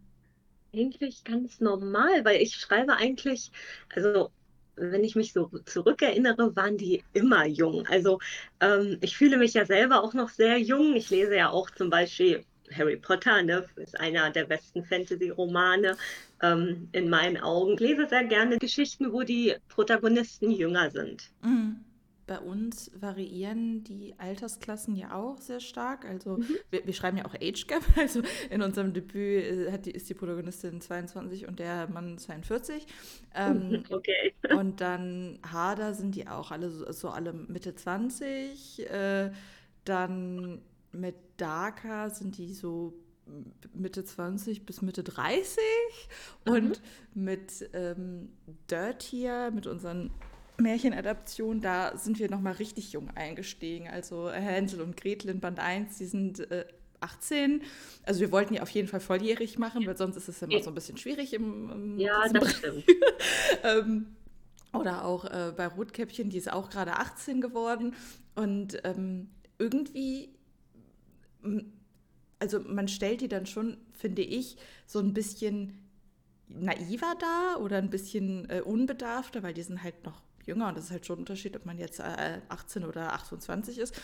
Eigentlich ganz normal, weil ich schreibe eigentlich, also wenn ich mich so zurückerinnere, waren die immer jung. Also ähm, ich fühle mich ja selber auch noch sehr jung. Ich lese ja auch zum Beispiel Harry Potter, ne, ist einer der besten Fantasy-Romane ähm, in meinen Augen. Ich lese sehr gerne Geschichten, wo die Protagonisten jünger sind. Mhm. Bei uns variieren die Altersklassen ja auch sehr stark. Also wir, wir schreiben ja auch Age Gap. [laughs] Also in unserem Debüt äh, die, ist die Protagonistin 22 und der Mann 42. Ähm, [laughs] Okay. und dann Harder sind die auch alle so, so alle Mitte 20. Äh, dann mit Darker sind die so Mitte 20 bis Mitte 30. Und mit ähm, Dirtier, mit unseren Märchenadaptionen, da sind wir nochmal richtig jung eingestiegen. Also Hänsel und Gretel in Band 1, die sind äh, 18. Also wir wollten die auf jeden Fall volljährig machen, weil sonst ist es immer so ein bisschen schwierig im, im Ja, das stimmt. [laughs] ähm, oder auch äh, bei Rotkäppchen, die ist auch gerade 18 geworden. Und ähm, irgendwie, also man stellt die dann schon, finde ich, so ein bisschen naiver dar oder ein bisschen äh, unbedarfter, weil die sind halt noch jünger und das ist halt schon ein Unterschied, ob man jetzt äh, 18 oder 28 ist.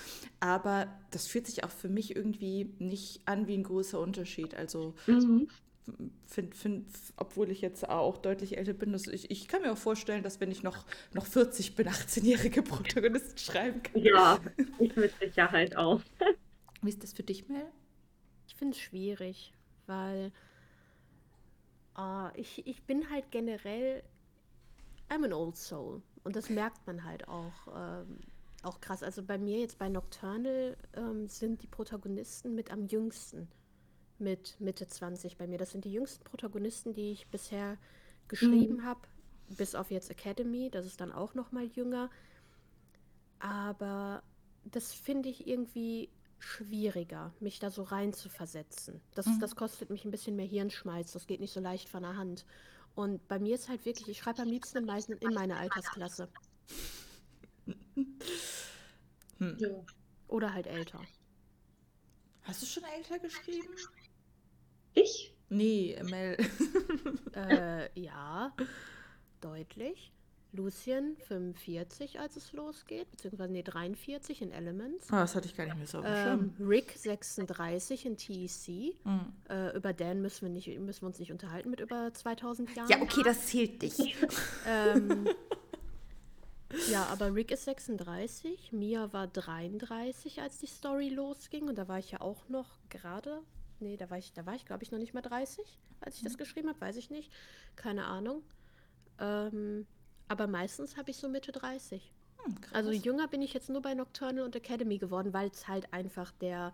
Aber das fühlt sich auch für mich irgendwie nicht an wie ein großer Unterschied. Also Mhm. find, find, obwohl ich jetzt auch deutlich älter bin, dass ich, ich kann mir auch vorstellen, dass wenn ich noch, noch 40 bin, 18-jährige Protagonisten schreiben kann. Ja, ich mit Sicherheit auch. Wie ist das für dich, Mel? Ich finde es schwierig, weil ah, ich, ich bin halt generell, I'm an old soul. Und das merkt man halt auch, ähm, auch krass. Also bei mir jetzt bei Nocturnal ähm, sind die Protagonisten mit am jüngsten. Mit Mitte 20 bei mir. Das sind die jüngsten Protagonisten, die ich bisher geschrieben habe. Bis auf jetzt Academy, das ist dann auch noch mal jünger. Aber das finde ich irgendwie schwieriger, mich da so rein zu versetzen. Das, das kostet mich ein bisschen mehr Hirnschmalz. Das geht nicht so leicht von der Hand. Und bei mir ist halt wirklich, ich schreibe am liebsten in, meisten, in meiner Altersklasse. [laughs] Ja. Oder halt älter. Hast du schon älter geschrieben? Ich? Nee, Mel. [laughs] äh, ja, deutlich. Lucien 45, als es losgeht, beziehungsweise nee, 43 in Elements. Ah, das hatte ich gar nicht mehr so. Ähm, Rick 36 in TEC. Mhm. Äh, über Dan müssen wir, nicht, müssen wir uns nicht unterhalten mit über 2000 Jahren. Ja, okay, das zählt nicht. [laughs] Ähm, ja, aber Rick ist 36, Mia war 33, als die Story losging. Und da war ich ja auch noch gerade. Nee, da war ich, da war ich, glaube ich, noch nicht mal 30, als ich das geschrieben habe, weiß ich nicht. Keine Ahnung. Ähm, aber meistens habe ich so Mitte 30. Hm, also jünger bin ich jetzt nur bei Nocturnal und Academy geworden, weil es halt einfach der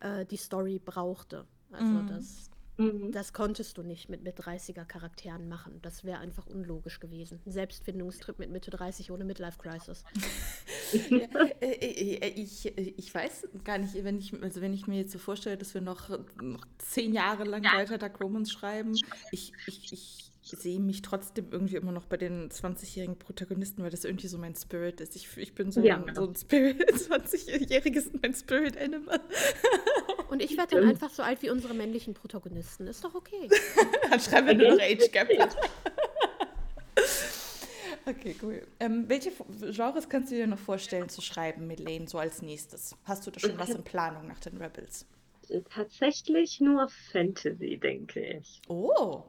äh, die Story brauchte. Also mhm. das Mhm. Das konntest du nicht mit, mit 30er Charakteren machen. Das wäre einfach unlogisch gewesen. Ein Selbstfindungstrip mit Mitte 30 ohne Midlife Crisis. [laughs] ja, äh, äh, äh, ich, ich weiß gar nicht, wenn ich, also wenn ich mir jetzt so vorstelle, dass wir noch, noch zehn Jahre lang ja. weiter Dark Romans schreiben, ich, ich, ich sehe mich trotzdem irgendwie immer noch bei den 20-jährigen Protagonisten, weil das irgendwie so mein Spirit ist. Ich, ich bin so, ja, ein, so ein Spirit, [laughs] 20-jähriges mein Spirit Animal. Und ich werde dann einfach so alt wie unsere männlichen Protagonisten. Ist doch okay. [laughs] dann schreiben wir nur noch Age Gap. [laughs] okay, cool. Ähm, welche Genres kannst du dir noch vorstellen zu schreiben, Milene, so als nächstes? Hast du da schon was in Planung nach den Rebels? Tatsächlich nur Fantasy, denke ich. Oh.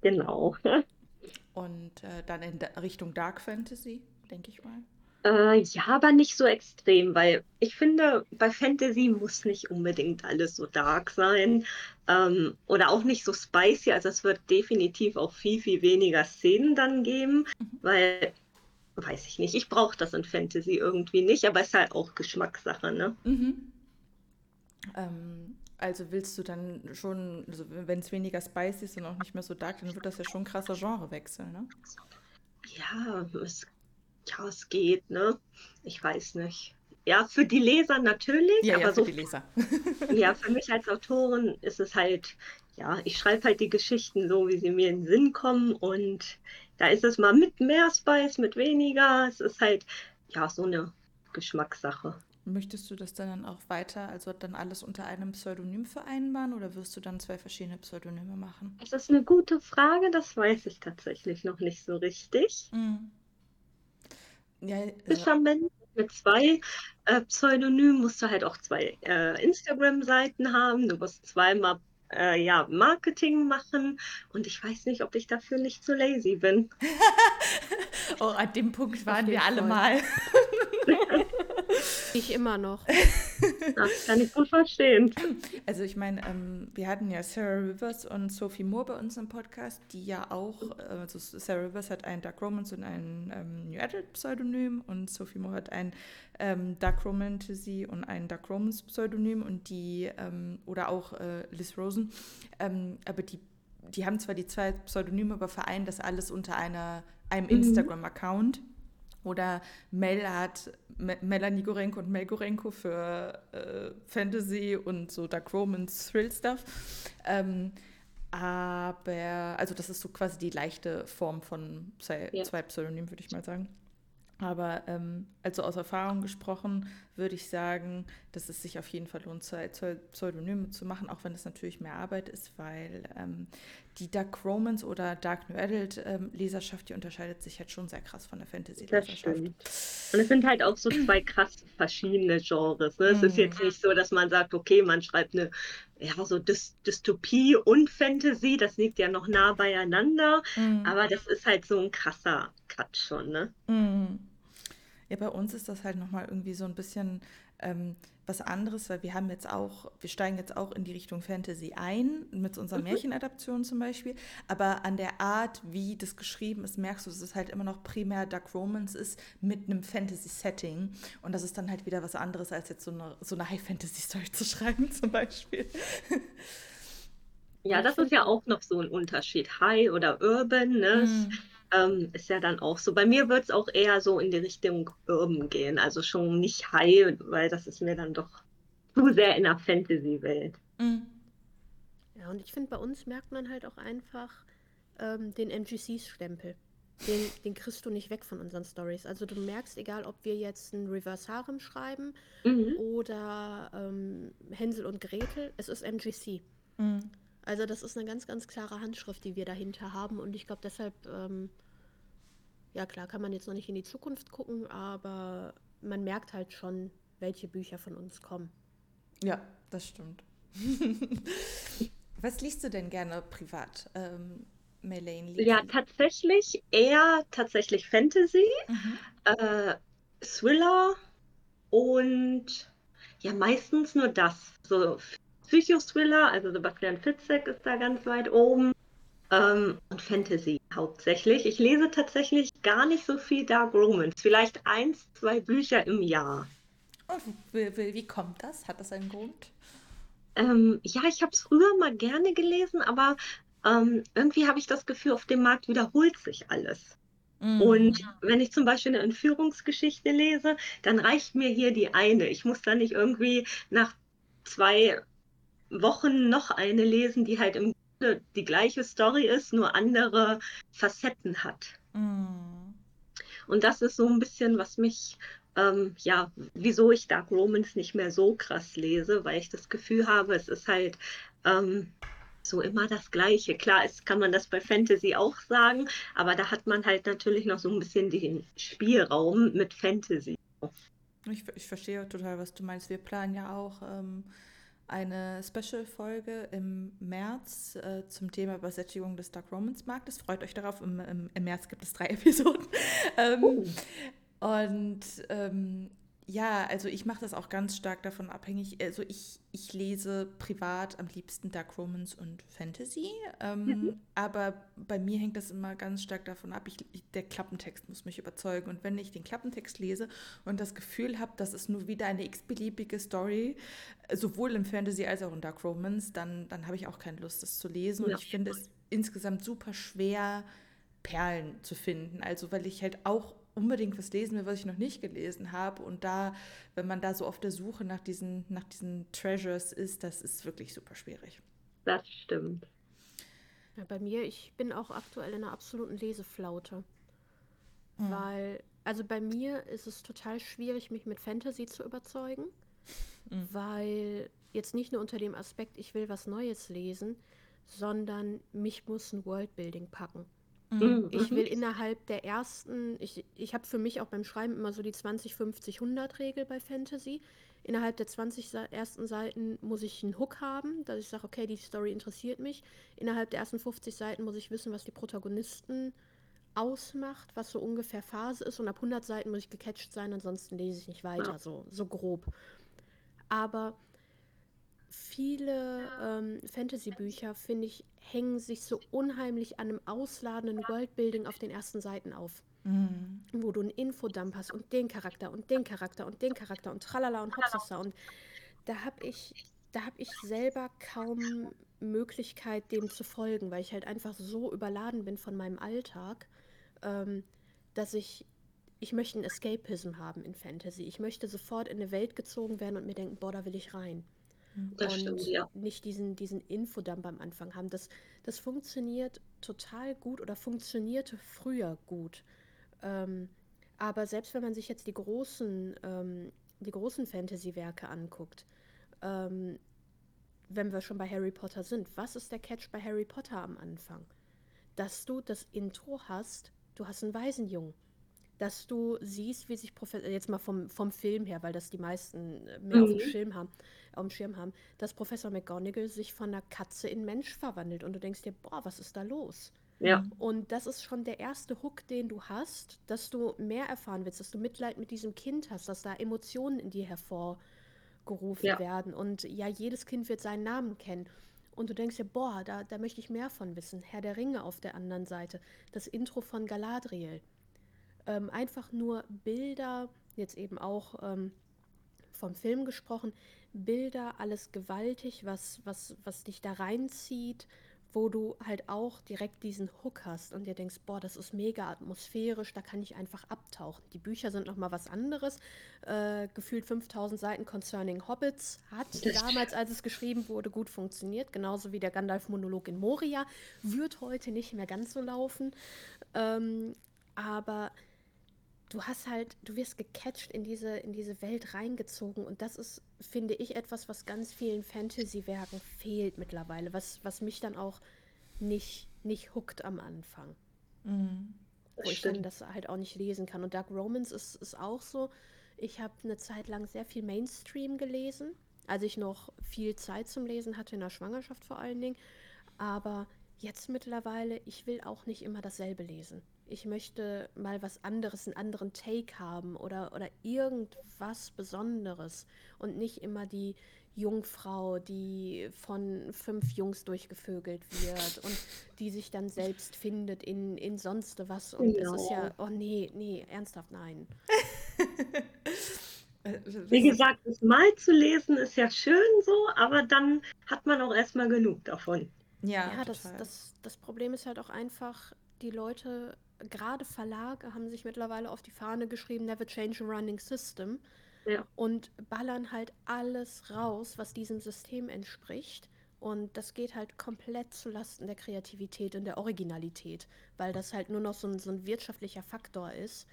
Genau. Und äh, dann in Richtung Dark Fantasy, denke ich mal. Äh, ja, aber nicht so extrem, weil ich finde, bei Fantasy muss nicht unbedingt alles so dark sein ähm, oder auch nicht so spicy. Also es wird definitiv auch viel, viel weniger Szenen dann geben, mhm. weil, weiß ich nicht, ich brauche das in Fantasy irgendwie nicht, aber es ist halt auch Geschmackssache, ne? Mhm. Ähm, also willst du dann schon, also wenn es weniger spicy ist und auch nicht mehr so dark, dann wird das ja schon ein krasser Genrewechsel, ne? Ja, es ja, es geht, ne? Ich weiß nicht. Ja, für die Leser natürlich, ja, aber ja, so für die Leser. [laughs] ja, für mich als Autorin ist es halt, ja, ich schreibe halt die Geschichten so, wie sie mir in den Sinn kommen und da ist es mal mit mehr Spice, mit weniger. Es ist halt, ja, so eine Geschmackssache. Möchtest du das dann auch weiter, also dann alles unter einem Pseudonym vereinbaren oder wirst du dann zwei verschiedene Pseudonyme machen? Das ist eine gute Frage, das weiß ich tatsächlich noch nicht so richtig. Mhm. Ja, äh, mit zwei äh, Pseudonymen musst du halt auch zwei äh, Instagram-Seiten haben. Du musst zweimal äh, ja, Marketing machen und ich weiß nicht, ob ich dafür nicht zu lazy bin. [laughs] oh, an dem Punkt waren wir alle mal. [laughs] Ich immer noch. [laughs] Das kann ich gut verstehen. Also ich meine, ähm, wir hatten ja Sarah Rivers und Sophie Moore bei uns im Podcast, die ja auch, äh, also Sarah Rivers hat ein Dark Romance und ein ähm, New Adult Pseudonym und Sophie Moore hat ein ähm, Dark Romantasy und ein Dark Romance Pseudonym und die, ähm, oder auch äh, Liz Rosen, ähm, aber die, die haben zwar die zwei Pseudonyme, aber vereinen das alles unter einer, einem mhm. Instagram-Account. Oder Mel hat Melanie Gorenko und Mel Gorenko für äh, Fantasy und so Dark Romance Thrill Stuff. Ähm, aber, also das ist so quasi die leichte Form von zwei, ja. zwei Pseudonymen, würde ich mal sagen. Aber ähm, also aus Erfahrung gesprochen, würde ich sagen, dass es sich auf jeden Fall lohnt, Pseudonyme zu machen, auch wenn es natürlich mehr Arbeit ist, weil ähm, die Dark Romance oder Dark New Adult ähm, Leserschaft, die unterscheidet sich halt schon sehr krass von der Fantasy-Leserschaft. Und es sind halt auch so zwei krass verschiedene Genres. Ne? Es ist mhm. jetzt nicht so, dass man sagt, okay, man schreibt eine ja, so Dy Dystopie und Fantasy, das liegt ja noch nah beieinander, mm. aber das ist halt so ein krasser Cut schon, ne? Mm. Ja, bei uns ist das halt nochmal irgendwie so ein bisschen ähm, was anderes, weil wir haben jetzt auch, wir steigen jetzt auch in die Richtung Fantasy ein, mit unserer mhm. Märchenadaption zum Beispiel. Aber an der Art, wie das geschrieben ist, merkst du, dass es halt immer noch primär Dark Romance ist mit einem Fantasy-Setting. Und das ist dann halt wieder was anderes, als jetzt so eine, so eine High-Fantasy-Story [laughs] zu schreiben, zum Beispiel. Ja, das ist ja auch noch so ein Unterschied. High oder Urban, ne? Mhm. Ähm, ist ja dann auch so. Bei mir wird es auch eher so in die Richtung Urban gehen. Also schon nicht High, weil das ist mir dann doch zu sehr in der Fantasy-Welt. Mhm. Ja, und ich finde, bei uns merkt man halt auch einfach ähm, den MGC-Stempel. Den, den kriegst du nicht weg von unseren Stories. Also du merkst, egal ob wir jetzt ein Reverse Harem schreiben mhm. oder ähm, Hänsel und Gretel, es ist MGC. Mhm. Also das ist eine ganz, ganz klare Handschrift, die wir dahinter haben. Und ich glaube deshalb, ähm, ja klar, kann man jetzt noch nicht in die Zukunft gucken, aber man merkt halt schon, welche Bücher von uns kommen. Ja, das stimmt. [laughs] Was liest du denn gerne privat, ähm, Melaine? Ja, tatsächlich eher tatsächlich Fantasy, mhm. äh, Thriller und ja, meistens nur das. So Psychothriller, also Sebastian Fitzek ist da ganz weit oben. ähm, und Fantasy hauptsächlich. Ich lese tatsächlich gar nicht so viel Dark Romance, vielleicht eins, zwei Bücher im Jahr. Und wie, wie, wie kommt das? Hat das einen Grund? Ähm, ja, ich habe es früher mal gerne gelesen, aber ähm, irgendwie habe ich das Gefühl, auf dem Markt wiederholt sich alles. Mm. Und wenn ich zum Beispiel eine Entführungsgeschichte lese, dann reicht mir hier die eine. Ich muss dann nicht irgendwie nach zwei Wochen noch eine lesen, die halt im Grunde die gleiche Story ist, nur andere Facetten hat. Mm. Und das ist so ein bisschen, was mich, ähm, ja, wieso ich Dark Romans nicht mehr so krass lese, weil ich das Gefühl habe, es ist halt ähm, so immer das Gleiche. Klar, ist, kann man das bei Fantasy auch sagen, aber da hat man halt natürlich noch so ein bisschen den Spielraum mit Fantasy. Ich, ich verstehe total, was du meinst. Wir planen ja auch ähm, eine Special-Folge im März äh, zum Thema Übersättigung des Dark Romance-Marktes. Freut euch darauf, im, im, im, März gibt es drei [laughs] Episoden. ähm, Oh. Und ähm, ja, also ich mache das auch ganz stark davon abhängig. Also ich, ich lese privat am liebsten Dark Romance und Fantasy. Ähm, Mhm. aber bei mir hängt das immer ganz stark davon ab. Ich, ich, der Klappentext muss mich überzeugen. Und wenn ich den Klappentext lese und das Gefühl habe, das ist nur wieder eine x-beliebige Story, sowohl im Fantasy als auch in Dark Romance, dann, dann habe ich auch keine Lust, das zu lesen. Und Ja. ich finde es insgesamt super schwer, Perlen zu finden. Also weil ich halt auch unbedingt was lesen will, was ich noch nicht gelesen habe. Und da, wenn man da so auf der Suche nach diesen, nach diesen Treasures ist, das ist wirklich super schwierig. Das stimmt. Ja, bei mir, ich bin auch aktuell in einer absoluten Leseflaute. Mhm. Weil, also bei mir ist es total schwierig, mich mit Fantasy zu überzeugen, Mhm. weil jetzt nicht nur unter dem Aspekt, ich will was Neues lesen, sondern mich muss ein Worldbuilding packen. Mhm. Ich will innerhalb der ersten, ich, ich habe für mich auch beim Schreiben immer so die 20, 50, 100 Regel bei Fantasy. Innerhalb der 20 Sa- ersten Seiten muss ich einen Hook haben, dass ich sage, okay, die Story interessiert mich. Innerhalb der ersten 50 Seiten muss ich wissen, was die Protagonisten ausmacht, was so ungefähr Phase ist. Und ab 100 Seiten muss ich gecatcht sein, ansonsten lese ich nicht weiter, Ja. so, so grob. Aber viele ähm, Fantasy-Bücher, finde ich, hängen sich so unheimlich an einem ausladenden Worldbuilding auf den ersten Seiten auf. Mhm. Wo du einen Infodump hast und den Charakter und den Charakter und den Charakter und tralala und hopsasa. Und da habe ich, da habe ich selber kaum Möglichkeit, dem zu folgen, weil ich halt einfach so überladen bin von meinem Alltag, ähm, dass ich, ich möchte einen Escapism haben in Fantasy. Ich möchte sofort in eine Welt gezogen werden und mir denken, boah, da will ich rein Das und stimmt, ja. nicht diesen, diesen Infodump am Anfang haben. Das, das funktioniert total gut oder funktionierte früher gut. Ähm, aber selbst wenn man sich jetzt die großen, ähm, die großen Fantasy-Werke anguckt, ähm, wenn wir schon bei Harry Potter sind, was ist der Catch bei Harry Potter am Anfang? Dass du das Intro hast, du hast einen Waisenjungen. Dass du siehst, wie sich Professor, jetzt mal vom, vom Film her, weil das die meisten äh, mehr auf dem Mhm. Schirm haben, auf dem Schirm haben, dass Professor McGonagall sich von einer Katze in Mensch verwandelt und du denkst dir, boah, was ist da los? Ja, Und das ist schon der erste Hook, den du hast, dass du mehr erfahren willst, dass du Mitleid mit diesem Kind hast, dass da Emotionen in dir hervorgerufen Ja. werden. Und ja, jedes Kind wird seinen Namen kennen. Und du denkst dir, boah, da, da möchte ich mehr von wissen. Herr der Ringe auf der anderen Seite. Das Intro von Galadriel. Ähm, einfach nur Bilder, jetzt eben auch ähm, vom Film gesprochen, Bilder, alles gewaltig, was, was, was dich da reinzieht, wo du halt auch direkt diesen Hook hast und dir denkst, boah, das ist mega atmosphärisch, da kann ich einfach abtauchen. Die Bücher sind nochmal was anderes. Äh, gefühlt 5000 Seiten Concerning Hobbits hat damals, als es geschrieben wurde, gut funktioniert. Genauso wie der Gandalf-Monolog in Moria. Wird heute nicht mehr ganz so laufen. Ähm, aber du hast halt, du wirst gecatcht in diese, in diese Welt reingezogen und das ist, finde ich, etwas, was ganz vielen Fantasy-Werken fehlt mittlerweile, was, was mich dann auch nicht, nicht hookt am Anfang, Mhm. wo ich dann das halt auch nicht lesen kann. Und Dark Romance ist, ist auch so, ich habe eine Zeit lang sehr viel Mainstream gelesen, als ich noch viel Zeit zum Lesen hatte, in der Schwangerschaft vor allen Dingen, aber jetzt mittlerweile, ich will auch nicht immer dasselbe lesen. Ich möchte mal was anderes, einen anderen Take haben oder, oder irgendwas Besonderes und nicht immer die Jungfrau, die von fünf Jungs durchgevögelt wird und die sich dann selbst findet in, in sonst was. Und es ist ja, oh nee, nee, ernsthaft, nein. [laughs] Äh, Wie gesagt, das mal zu lesen ist ja schön so, aber dann hat man auch erstmal genug davon. Ja, ja das, das, das Problem ist halt auch einfach, die Leute, gerade Verlage, haben sich mittlerweile auf die Fahne geschrieben, never change a running system. Ja. Und ballern halt alles raus, was diesem System entspricht. Und das geht halt komplett zulasten der Kreativität und der Originalität, weil das halt nur noch so ein, so ein wirtschaftlicher Faktor ist,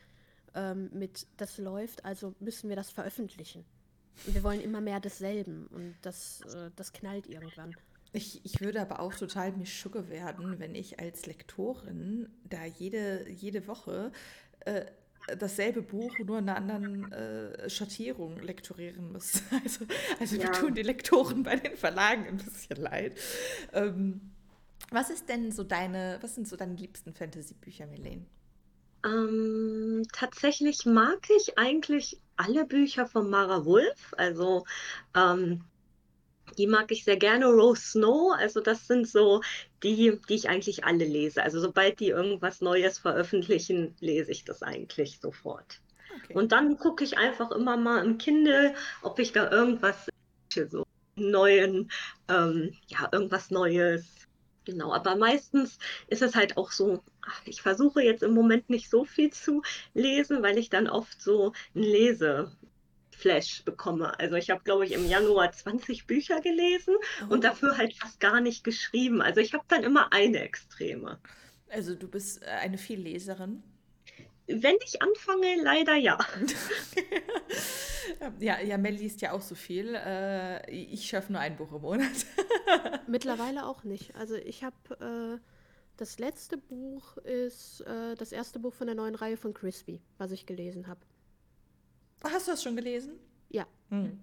ähm, mit das läuft, also müssen wir das veröffentlichen. Und wir wollen immer mehr desselben und das, äh, das knallt irgendwann. Ich, ich würde aber auch total mischugge werden, wenn ich als Lektorin da jede, jede Woche äh, dasselbe Buch nur in einer anderen äh, Schattierung lektorieren muss. [laughs] Also, also ja. wir tun die Lektoren bei den Verlagen ein bisschen leid. Ähm, was ist denn so deine, was sind so deine liebsten Fantasy-Bücher, Melene? Ähm, tatsächlich mag ich eigentlich alle Bücher von Mara Wolf. Also ähm, die mag ich sehr gerne. Rose Snow, also das sind so die, die ich eigentlich alle lese. Also sobald die irgendwas Neues veröffentlichen, lese ich das eigentlich sofort. Okay. Und dann gucke ich einfach immer mal im Kindle, ob ich da irgendwas so neuen, ähm, ja, irgendwas Neues Genau, aber meistens ist es halt auch so, ich versuche jetzt im Moment nicht so viel zu lesen, weil ich dann oft so ein Leseflash bekomme. Also ich habe, glaube ich, im Januar 20 Bücher gelesen oh. und dafür halt fast gar nicht geschrieben. Also ich habe dann immer eine Extreme. Also du bist äh, eine Vielleserin? Wenn ich anfange, leider ja. [laughs] ja, ja, Mel liest ja auch so viel. Äh, ich schaffe nur ein Buch im Monat. [laughs] Mittlerweile auch nicht. Also ich habe äh, das letzte Buch ist äh, das erste Buch von der neuen Reihe von Crispy, was ich gelesen habe. Hast du das schon gelesen? Ja. Hm.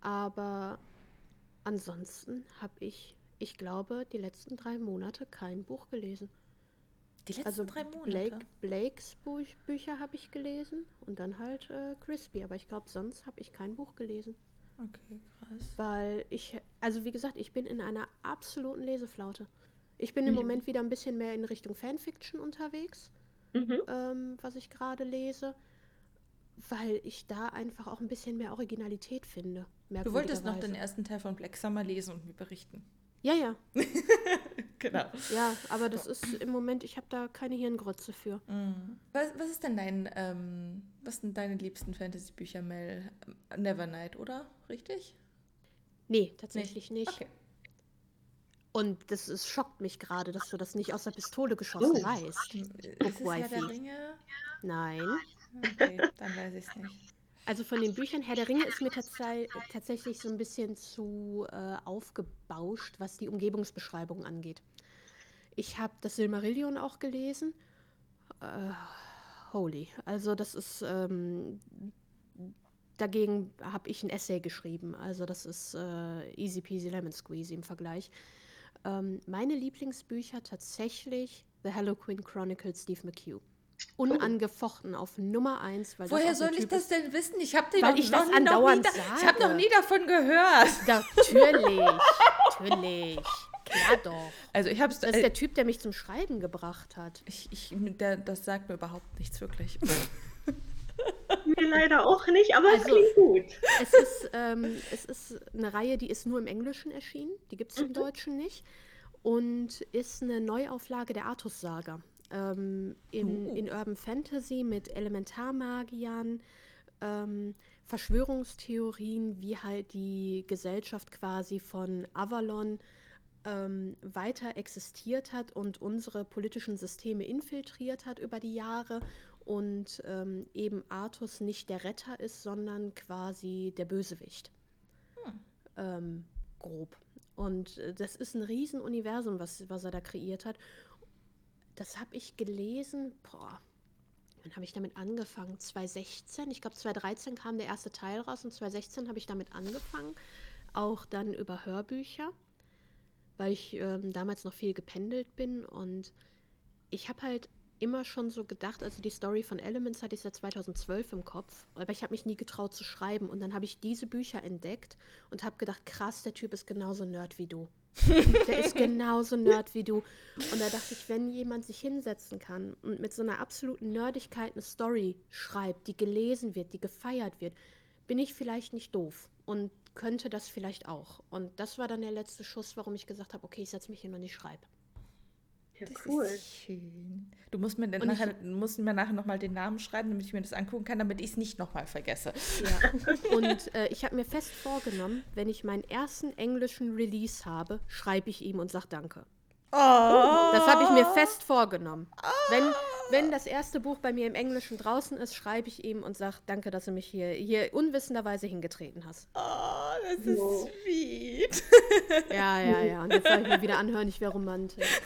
Aber ansonsten habe ich, ich glaube, die letzten drei Monate kein Buch gelesen. Die letzten also drei Monate? Blake, Blakes Buch, Bücher habe ich gelesen und dann halt äh, Crispy. Aber ich glaube, sonst habe ich kein Buch gelesen. Okay, krass. Weil ich, also wie gesagt, ich bin in einer absoluten Leseflaute. Ich bin im mhm. Moment wieder ein bisschen mehr in Richtung Fanfiction unterwegs, mhm. ähm, was ich gerade lese, weil ich da einfach auch ein bisschen mehr Originalität finde. Du wolltest noch den ersten Teil von Black Summer lesen und mir berichten. Ja, ja. [laughs] genau. Ja, aber das ist im Moment, ich habe da keine Hirngrütze für. Mhm. Was, was ist denn dein, ähm, was sind deine liebsten Fantasy-Bücher, Mel? Nevernight, oder? Richtig? Nee, tatsächlich nee. nicht. Okay. Und das ist, schockt mich gerade, dass du das nicht aus der Pistole geschossen oh. weißt. Ist es Herr der Ringe? Nein. Okay, dann weiß ich es nicht. Also von den Büchern Herr der Ringe ist mir tats tatsächlich so ein bisschen zu äh, aufgebauscht, was die Umgebungsbeschreibung angeht. Ich habe das Silmarillion auch gelesen. Äh, holy. Also das ist, ähm, dagegen habe ich ein Essay geschrieben. Also das ist äh, easy peasy lemon squeezy im Vergleich. Ähm, meine Lieblingsbücher tatsächlich The Hello Queen Chronicles Steve McHugh unangefochten auf Nummer eins. Weil Woher soll ich das denn wissen? Ich habe weil ich das andauernd sage. Ich habe noch nie davon gehört. [laughs] Natürlich, natürlich. Klar doch. Also ich hab's, das ist äh, der Typ, der mich zum Schreiben gebracht hat. Ich, ich, der, das sagt mir überhaupt nichts wirklich. [laughs] mir leider auch nicht, aber also, es klingt gut. Es ist, ähm, es ist eine Reihe, die ist nur im Englischen erschienen. Die gibt es im mhm. Deutschen nicht. Und ist eine Neuauflage der Artus-Saga ähm, in, oh. in Urban Fantasy mit Elementarmagiern, ähm, Verschwörungstheorien, wie halt die Gesellschaft quasi von Avalon ähm, weiter existiert hat und unsere politischen Systeme infiltriert hat über die Jahre und ähm, eben Artus nicht der Retter ist, sondern quasi der Bösewicht. Hm. Ähm, grob. Und äh, das ist ein Riesenuniversum, was, was er da kreiert hat. Das habe ich gelesen, boah, wann habe ich damit angefangen? 2016, ich glaube 2013 kam der erste Teil raus und 2016 habe ich damit angefangen, auch dann über Hörbücher, weil ich ähm, damals noch viel gependelt bin und ich habe halt immer schon so gedacht, also die Story von Elements hatte ich seit 2012 im Kopf, aber ich habe mich nie getraut zu schreiben und dann habe ich diese Bücher entdeckt und habe gedacht, krass, der Typ ist genauso nerd wie du. [laughs] der ist genauso nerd wie du. Und da dachte ich, wenn jemand sich hinsetzen kann und mit so einer absoluten Nerdigkeit eine Story schreibt, die gelesen wird, die gefeiert wird, bin ich vielleicht nicht doof und könnte das vielleicht auch. Und das war dann der letzte Schuss, warum ich gesagt habe, okay, ich setze mich hin und ich schreibe. Ja, das cool. Ist schön. Du musst mir, dann nachher, musst mir nachher nochmal den Namen schreiben, damit ich mir das angucken kann, damit ich es nicht nochmal vergesse. Ja. [laughs] Und äh, ich habe mir fest vorgenommen, wenn ich meinen ersten englischen Release habe, schreibe ich ihm und sage Danke. Oh. Das habe ich mir fest vorgenommen. Oh. Wenn, wenn das erste Buch bei mir im Englischen draußen ist, schreibe ich ihm und sage Danke, dass du mich hier, hier unwissenderweise hingetreten hast. Oh, das ist oh. sweet. Ja, ja, ja. Und jetzt soll ich mir wieder anhören, ich wäre romantisch.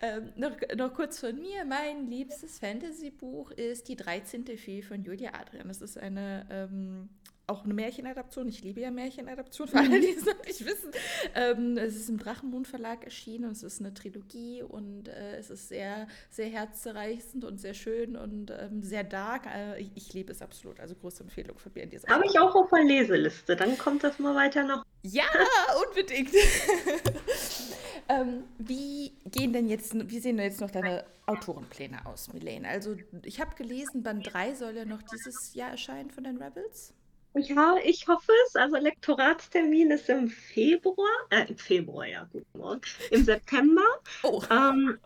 ähm, noch, noch kurz von mir. Mein liebstes Fantasy-Buch ist Die 13. Fee von Julia Adrian. Das ist eine ähm, auch eine Märchenadaption. Ich liebe ja Märchenadaptionen, für alle, die es noch nicht wissen. Ähm, es ist im Drachenmond Verlag erschienen und es ist eine Trilogie und äh, es ist sehr, sehr herzzerreißend und sehr schön und ähm, sehr dark. Äh, ich, ich, liebe es absolut. Also große Empfehlung von mir in dieser Habe ich auch auf der Leseliste. Dann kommt das mal weiter noch. Ja, [laughs] unbedingt. [laughs] ähm, wie gehen denn jetzt, wie sehen denn jetzt noch deine Autorenpläne aus, Milene? Also ich habe gelesen, Band 3 soll ja noch dieses Jahr erscheinen von den Rebels. Ja, ich hoffe es. Also Lektoratstermin ist im Februar, äh, im Februar, ja, guten Morgen, im September. Oh. Ähm,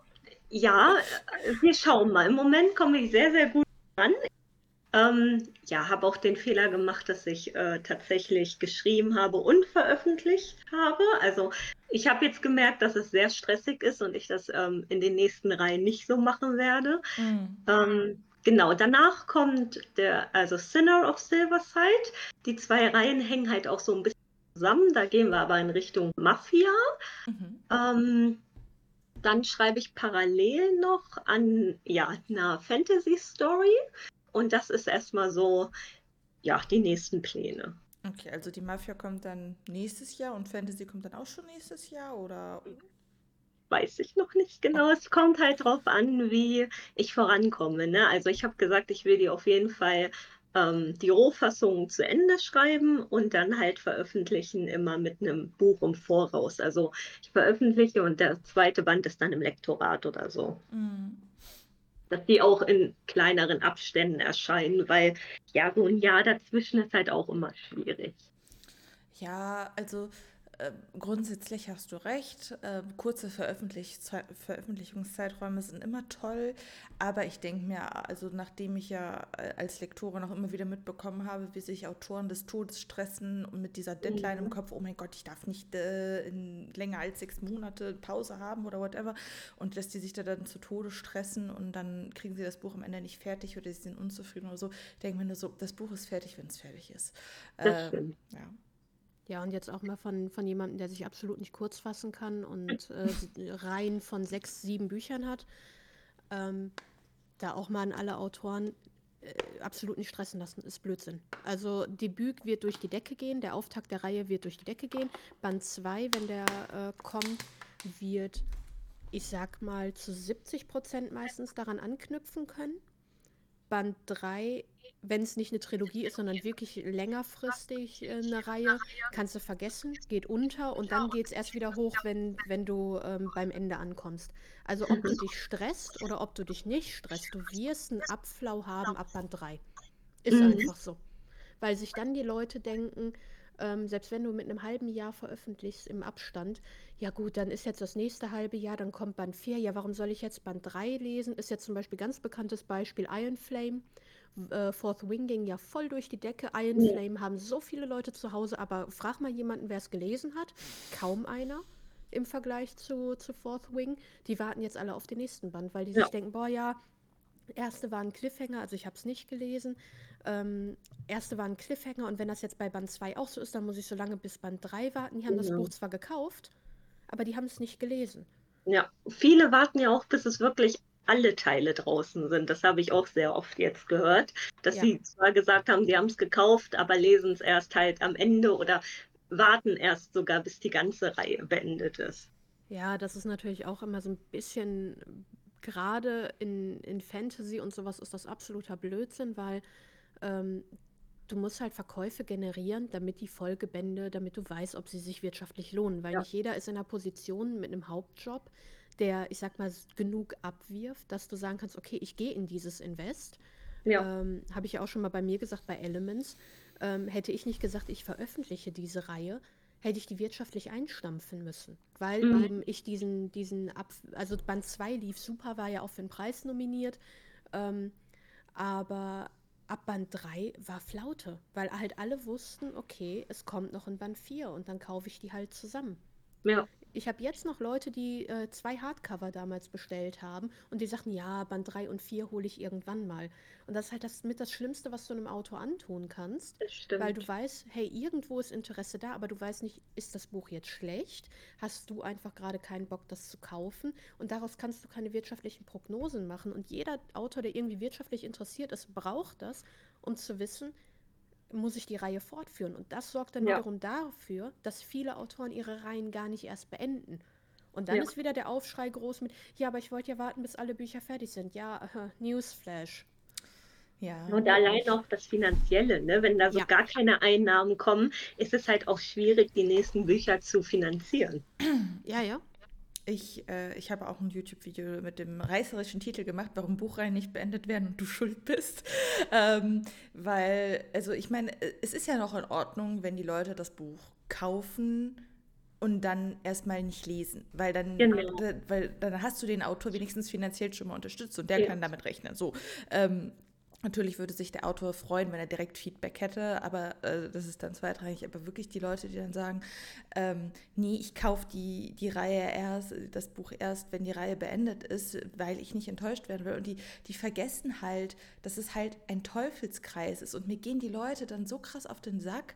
ja, wir schauen mal. Im Moment komme ich sehr, sehr gut an. Ähm, ja, habe auch den Fehler gemacht, dass ich äh, tatsächlich geschrieben habe und veröffentlicht habe. Also ich habe jetzt gemerkt, dass es sehr stressig ist und ich das ähm, in den nächsten Reihen nicht so machen werde. Mhm. Ähm, Genau, danach kommt der, also Sinner of Silverside. Die zwei Reihen hängen halt auch so ein bisschen zusammen. Da gehen wir aber in Richtung Mafia. Mhm. Ähm, dann schreibe ich parallel noch an ja, einer Fantasy-Story. Und das ist erstmal so, ja, die nächsten Pläne. Okay, also die Mafia kommt dann nächstes Jahr und Fantasy kommt dann auch schon nächstes Jahr oder? Weiß ich noch nicht genau. Es kommt halt drauf an, wie ich vorankomme. Ne? Also ich habe gesagt, ich will die auf jeden Fall ähm, die Rohfassung zu Ende schreiben und dann halt veröffentlichen immer mit einem Buch im Voraus. Also ich veröffentliche und der zweite Band ist dann im Lektorat oder so. Mhm. Dass die auch in kleineren Abständen erscheinen, weil ja, so ein Jahr dazwischen ist halt auch immer schwierig. Ja, also äh, grundsätzlich hast du recht. Äh, kurze Veröffentlich Veröffentlichungszeiträume sind immer toll, aber ich denke mir, also nachdem ich ja äh, als Lektorin auch immer wieder mitbekommen habe, wie sich Autoren des Todes stressen und mit dieser Deadline mhm. im Kopf, oh mein Gott, ich darf nicht äh, länger als sechs Monate Pause haben oder whatever und dass die sich da dann zu Tode stressen und dann kriegen sie das Buch am Ende nicht fertig oder sie sind unzufrieden oder so. Ich denke mir nur so, das Buch ist fertig, wenn es fertig ist. Ähm, ja. Ja, und jetzt auch mal von, von jemandem, der sich absolut nicht kurz fassen kann und äh, [laughs] Reihen von sechs, sieben Büchern hat. Ähm, da auch mal an alle Autoren äh, absolut nicht stressen lassen, ist Blödsinn. Also Debüt wird durch die Decke gehen, der Auftakt der Reihe wird durch die Decke gehen. Band 2, wenn der äh, kommt, wird, ich sag mal, zu 70 Prozent meistens daran anknüpfen können. Band 3 wenn es nicht eine Trilogie ist, sondern wirklich längerfristig äh, eine Reihe, kannst du vergessen, geht unter und dann geht es erst wieder hoch, wenn, wenn du ähm, beim Ende ankommst. Also ob du dich stresst oder ob du dich nicht stresst, du wirst einen Abflau haben ab Band 3. Ist mhm. einfach so. Weil sich dann die Leute denken, ähm, selbst wenn du mit einem halben Jahr veröffentlichst im Abstand, ja gut, dann ist jetzt das nächste halbe Jahr, dann kommt Band 4, ja warum soll ich jetzt Band 3 lesen? Ist jetzt zum Beispiel ganz bekanntes Beispiel Iron Flame äh, Fourth Wing ging ja voll durch die Decke. Iron ja. Flame haben so viele Leute zu Hause, aber frag mal jemanden, wer es gelesen hat. Kaum einer im Vergleich zu, zu Fourth Wing. Die warten jetzt alle auf den nächsten Band, weil die ja. sich denken, boah ja, erste war ein Cliffhanger, also ich habe es nicht gelesen. Ähm, erste war ein Cliffhanger und wenn das jetzt bei Band 2 auch so ist, dann muss ich so lange bis Band 3 warten. Die haben ja. das Buch zwar gekauft, aber die haben es nicht gelesen. Ja, viele warten ja auch, bis es wirklich alle Teile draußen sind. Das habe ich auch sehr oft jetzt gehört, dass ja. sie zwar gesagt haben, sie haben es gekauft, aber lesen es erst halt am Ende oder warten erst sogar, bis die ganze Reihe beendet ist. Ja, das ist natürlich auch immer so ein bisschen, gerade in, in Fantasy und sowas ist das absoluter Blödsinn, weil ähm, du musst halt Verkäufe generieren, damit die Folgebände, damit du weißt, ob sie sich wirtschaftlich lohnen, weil Ja. nicht jeder ist in einer Position mit einem Hauptjob, der, ich sag mal, genug abwirft, dass du sagen kannst, okay, ich gehe in dieses Invest. Ja, Ähm, Habe ich ja auch schon mal bei mir gesagt, bei Elements. Ähm, hätte ich nicht gesagt, ich veröffentliche diese Reihe, hätte ich die wirtschaftlich einstampfen müssen. Weil Mhm. eben ich diesen, diesen Ab also Band 2 lief super, war ja auch für den Preis nominiert. Ähm, aber ab Band 3 war Flaute, weil halt alle wussten, okay, es kommt noch ein Band 4 und dann kaufe ich die halt zusammen. ja, Ich habe jetzt noch Leute, die äh, zwei Hardcover damals bestellt haben und die sagten, ja, Band 3 und 4 hole ich irgendwann mal. Und das ist halt das mit das Schlimmste, was du einem Autor antun kannst, das stimmt. weil du weißt, hey, irgendwo ist Interesse da, aber du weißt nicht, ist das Buch jetzt schlecht? Hast du einfach gerade keinen Bock, das zu kaufen? Und daraus kannst du keine wirtschaftlichen Prognosen machen. Und jeder Autor, der irgendwie wirtschaftlich interessiert ist, braucht das, um zu wissen, muss ich die Reihe fortführen. Und das sorgt dann Ja. wiederum dafür, dass viele Autoren ihre Reihen gar nicht erst beenden. Und dann Ja. ist wieder der Aufschrei groß mit, ja, aber ich wollte ja warten, bis alle Bücher fertig sind. Ja, äh, Newsflash. Ja. Und allein auch das Finanzielle, ne? Wenn da so Ja. gar keine Einnahmen kommen, ist es halt auch schwierig, die nächsten Bücher zu finanzieren. Ja, ja. Ich, äh, ich habe auch ein YouTube-Video mit dem reißerischen Titel gemacht, warum Buchreihen nicht beendet werden und du schuld bist. Ähm, weil, also ich meine, äh, es ist ja noch in Ordnung, wenn die Leute das Buch kaufen und dann erstmal nicht lesen, weil dann, Genau. weil dann hast du den Autor wenigstens finanziell schon mal unterstützt und der Ja. kann damit rechnen. So, ähm, Natürlich würde sich der Autor freuen, wenn er direkt Feedback hätte, aber äh, das ist dann zweitrangig. Aber wirklich die Leute, die dann sagen, ähm, nee, ich kaufe die, die Reihe erst, das Buch erst, wenn die Reihe beendet ist, weil ich nicht enttäuscht werden will. Und die, die vergessen halt, dass es halt ein Teufelskreis ist. Und mir gehen die Leute dann so krass auf den Sack.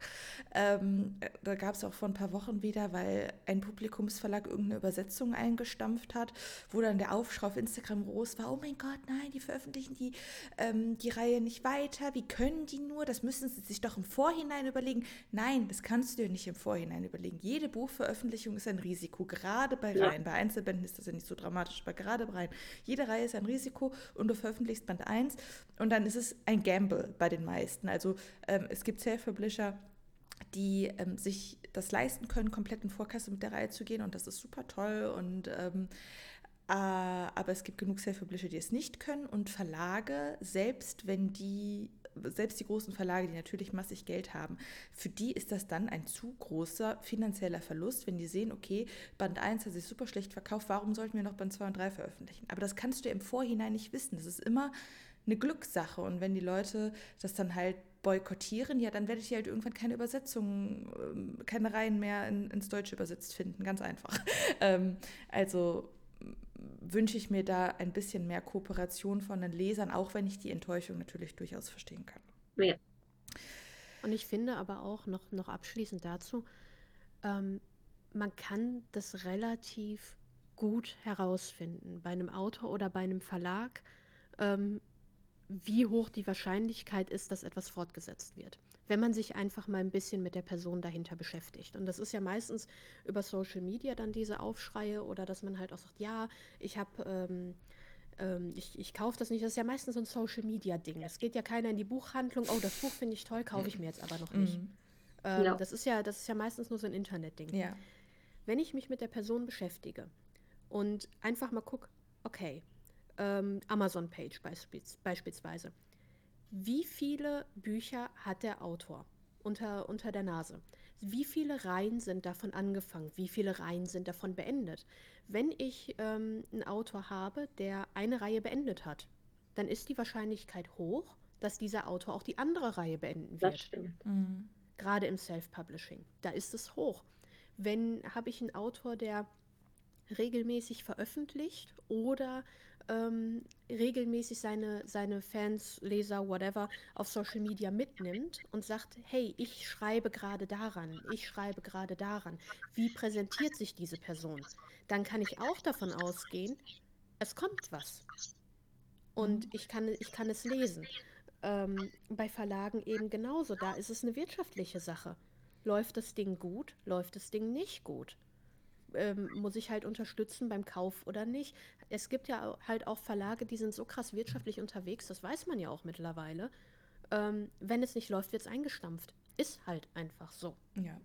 Ähm, da gab es auch vor ein paar Wochen wieder, weil ein Publikumsverlag irgendeine Übersetzung eingestampft hat, wo dann der Aufschrei auf Instagram groß war, oh mein Gott, nein, die veröffentlichen die, ähm, die Reihe nicht weiter, wie können die nur, das müssen sie sich doch im Vorhinein überlegen. Nein, das kannst du dir nicht im Vorhinein überlegen. Jede Buchveröffentlichung ist ein Risiko, gerade bei Ja. Reihen. Bei Einzelbänden ist das ja nicht so dramatisch, aber gerade bei Reihen. Jede Reihe ist ein Risiko und du veröffentlichst Band 1 und dann ist es ein Gamble bei den meisten. Also ähm, es gibt Self-Publisher, die ähm, sich das leisten können, komplett in Vorkasse mit der Reihe zu gehen und das ist super toll und ähm, äh, aber es gibt genug Self-Publisher, die es nicht können und Verlage, selbst wenn die, selbst die großen Verlage, die natürlich massig Geld haben, für die ist das dann ein zu großer finanzieller Verlust, wenn die sehen, okay, Band 1 hat sich super schlecht verkauft, warum sollten wir noch Band 2 und 3 veröffentlichen? Aber das kannst du im Vorhinein nicht wissen. Das ist immer eine Glückssache und wenn die Leute das dann halt boykottieren, ja, dann werdet ihr halt irgendwann keine Übersetzungen, ähm, keine Reihen mehr in, ins Deutsche übersetzt finden, ganz einfach. [laughs] Ähm, also wünsche ich mir da ein bisschen mehr Kooperation von den Lesern, auch wenn ich die Enttäuschung natürlich durchaus verstehen kann. Ja. Und ich finde aber auch noch, noch abschließend dazu, ähm, man kann das relativ gut herausfinden bei einem Autor oder bei einem Verlag, ähm, wie hoch die Wahrscheinlichkeit ist, dass etwas fortgesetzt wird. Wenn man sich einfach mal ein bisschen mit der Person dahinter beschäftigt. Und das ist ja meistens über Social Media dann diese Aufschreie oder dass man halt auch sagt, ja, ich habe, ähm, ähm, ich, ich kaufe das nicht. Das ist ja meistens so ein Social Media Ding. Es geht ja keiner in die Buchhandlung, oh, das Buch finde ich toll, kaufe ich mir jetzt aber noch nicht. Mhm. Ähm, Ja. das, ist ja, das ist ja meistens nur so ein Internetding. Ja. Wenn ich mich mit der Person beschäftige und einfach mal gucke, okay, ähm, Amazon-Page beispiels, beispielsweise, wie viele Bücher hat der Autor unter, unter der Nase? Wie viele Reihen sind davon angefangen? Wie viele Reihen sind davon beendet? Wenn ich ähm, einen Autor habe, der eine Reihe beendet hat, dann ist die Wahrscheinlichkeit hoch, dass dieser Autor auch die andere Reihe beenden wird Das stimmt. Mhm. gerade im Self-Publishing. Da ist es hoch. Wenn habe ich einen Autor, der regelmäßig veröffentlicht oder ähm, regelmäßig seine, seine Fans, Leser, whatever, auf Social Media mitnimmt und sagt, hey, ich schreibe gerade daran, ich schreibe gerade daran. Wie präsentiert sich diese Person? Dann kann ich auch davon ausgehen, es kommt was. Und ich kann, ich kann es lesen. Ähm, bei Verlagen eben genauso. Da ist es eine wirtschaftliche Sache. Läuft das Ding gut? Läuft das Ding nicht gut? ähm, muss ich halt unterstützen beim Kauf oder nicht. Es gibt ja halt auch Verlage, die sind so krass wirtschaftlich unterwegs, das weiß man ja auch mittlerweile. Ähm, wenn es nicht läuft, wird es eingestampft. Ist halt einfach so. Ja,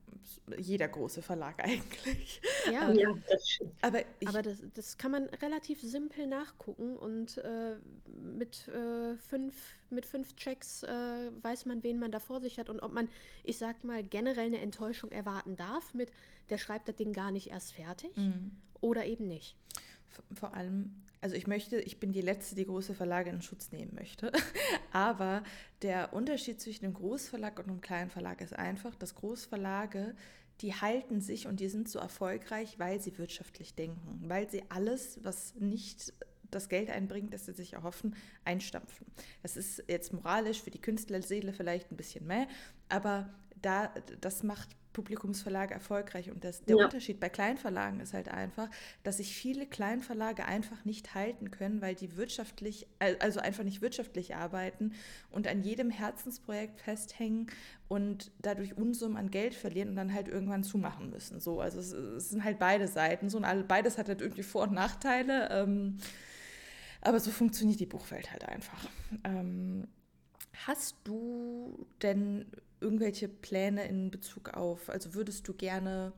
jeder große Verlag [laughs] eigentlich. Ja, ja das. Aber, aber das, das, kann man relativ simpel nachgucken und äh, mit, äh, fünf, mit fünf Checks äh, weiß man, wen man da vor sich hat und ob man, ich sag mal, generell eine Enttäuschung erwarten darf mit, der schreibt das Ding gar nicht erst fertig mhm. oder eben nicht. Vor allem, also ich möchte, ich bin die Letzte, die große Verlage in Schutz nehmen möchte. [laughs] Aber der Unterschied zwischen einem Großverlag und einem kleinen Verlag ist einfach, dass Großverlage, die halten sich und die sind so erfolgreich, weil sie wirtschaftlich denken, weil sie alles, was nicht das Geld einbringt, das sie sich erhoffen, einstampfen. Das ist jetzt moralisch für die Künstlerseele vielleicht ein bisschen mehr, aber da, das macht Publikumsverlage erfolgreich. Und das, der ja. Unterschied bei Kleinverlagen ist halt einfach, dass sich viele Kleinverlage einfach nicht halten können, weil die wirtschaftlich, also einfach nicht wirtschaftlich arbeiten und an jedem Herzensprojekt festhängen und dadurch Unsummen an Geld verlieren und dann halt irgendwann zumachen müssen. So, also es, es sind halt beide Seiten. So und beides hat halt irgendwie Vor- und Nachteile. Ähm, aber so funktioniert die Buchwelt halt einfach. Ähm, hast du denn irgendwelche Pläne in Bezug auf, also würdest du gerne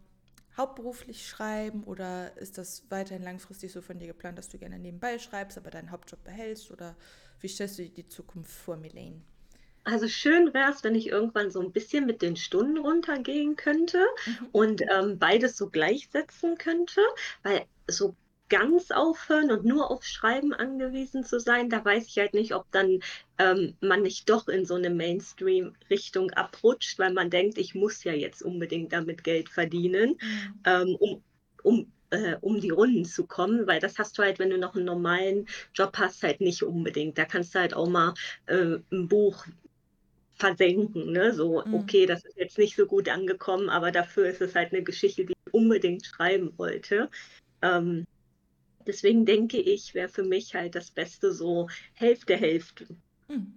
hauptberuflich schreiben oder ist das weiterhin langfristig so von dir geplant, dass du gerne nebenbei schreibst, aber deinen Hauptjob behältst oder wie stellst du dir die Zukunft vor, Milene? Also schön wäre es, wenn ich irgendwann so ein bisschen mit den Stunden runtergehen könnte mhm. und ähm, beides so gleichsetzen könnte, weil so ganz aufhören und nur auf Schreiben angewiesen zu sein, da weiß ich halt nicht, ob dann ähm, man nicht doch in so eine Mainstream-Richtung abrutscht, weil man denkt, ich muss ja jetzt unbedingt damit Geld verdienen, mhm. ähm, um, um äh, um die Runden zu kommen, weil das hast du halt, wenn du noch einen normalen Job hast, halt nicht unbedingt. Da kannst du halt auch mal äh, ein Buch versenken, ne? So, mhm. okay, das ist jetzt nicht so gut angekommen, aber dafür ist es halt eine Geschichte, die ich unbedingt schreiben wollte. Ähm, Deswegen denke ich, wäre für mich halt das Beste so Hälfte, Hälfte. Hm.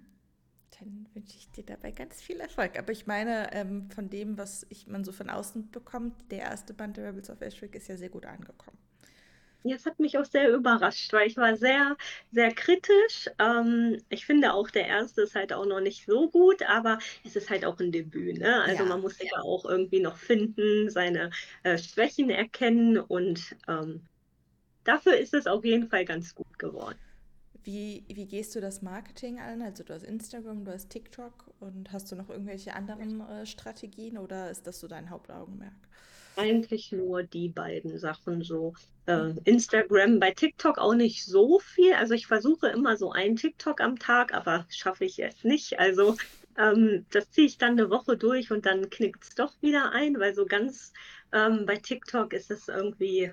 Dann wünsche ich dir dabei ganz viel Erfolg. Aber ich meine, ähm, von dem, was ich, man so von außen bekommt, der erste Band der Rebels of Ashwick ist ja sehr gut angekommen. Jetzt hat mich auch sehr überrascht, weil ich war sehr, sehr kritisch. Ähm, ich finde auch, der erste ist halt auch noch nicht so gut, aber es ist halt auch ein Debüt. Ne? Also ja, man muss sich ja auch irgendwie noch finden, seine äh, Schwächen erkennen und ähm, dafür ist es auf jeden Fall ganz gut geworden. Wie, wie gehst du das Marketing an? Also du hast Instagram, du hast TikTok und hast du noch irgendwelche anderen äh, Strategien oder ist das so dein Hauptaugenmerk? Eigentlich nur die beiden Sachen so. Äh, Instagram, bei TikTok auch nicht so viel. Also ich versuche immer so ein TikTok am Tag, aber schaffe ich jetzt nicht. Also ähm, das ziehe ich dann eine Woche durch und dann knickt es doch wieder ein, weil so ganz ähm, bei TikTok ist es irgendwie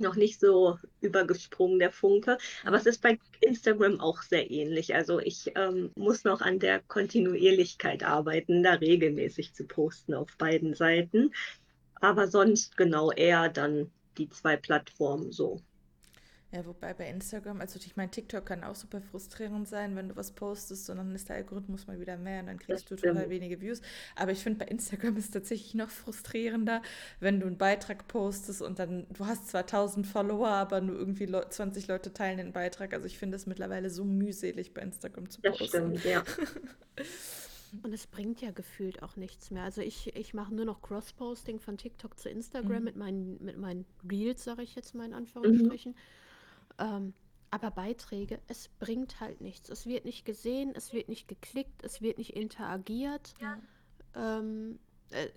noch nicht so übergesprungen, der Funke. Aber es ist bei Instagram auch sehr ähnlich. Also ich ähm, muss noch an der Kontinuierlichkeit arbeiten, da regelmäßig zu posten auf beiden Seiten. Aber sonst genau eher dann die zwei Plattformen so. Ja, wobei bei Instagram, also ich meine, TikTok kann auch super frustrierend sein, wenn du was postest und dann ist der Algorithmus mal wieder mehr und dann kriegst du total wenige Views. Aber ich finde, bei Instagram ist es tatsächlich noch frustrierender, wenn du einen Beitrag postest und dann, du hast zwar 1000 Follower, aber nur irgendwie 20 Leute teilen den Beitrag. Also ich finde es mittlerweile so mühselig, bei Instagram zu posten. Das stimmt, ja. [laughs] Und es bringt ja gefühlt auch nichts mehr. Also ich, ich mache nur noch Cross-Posting von TikTok zu Instagram mhm. mit, meinen, mit meinen Reels, sage ich jetzt mal in Anführungsstrichen. Mhm. Ähm, aber Beiträge, es bringt halt nichts. Es wird nicht gesehen, es wird nicht geklickt, es wird nicht interagiert. Ja. Ähm, äh,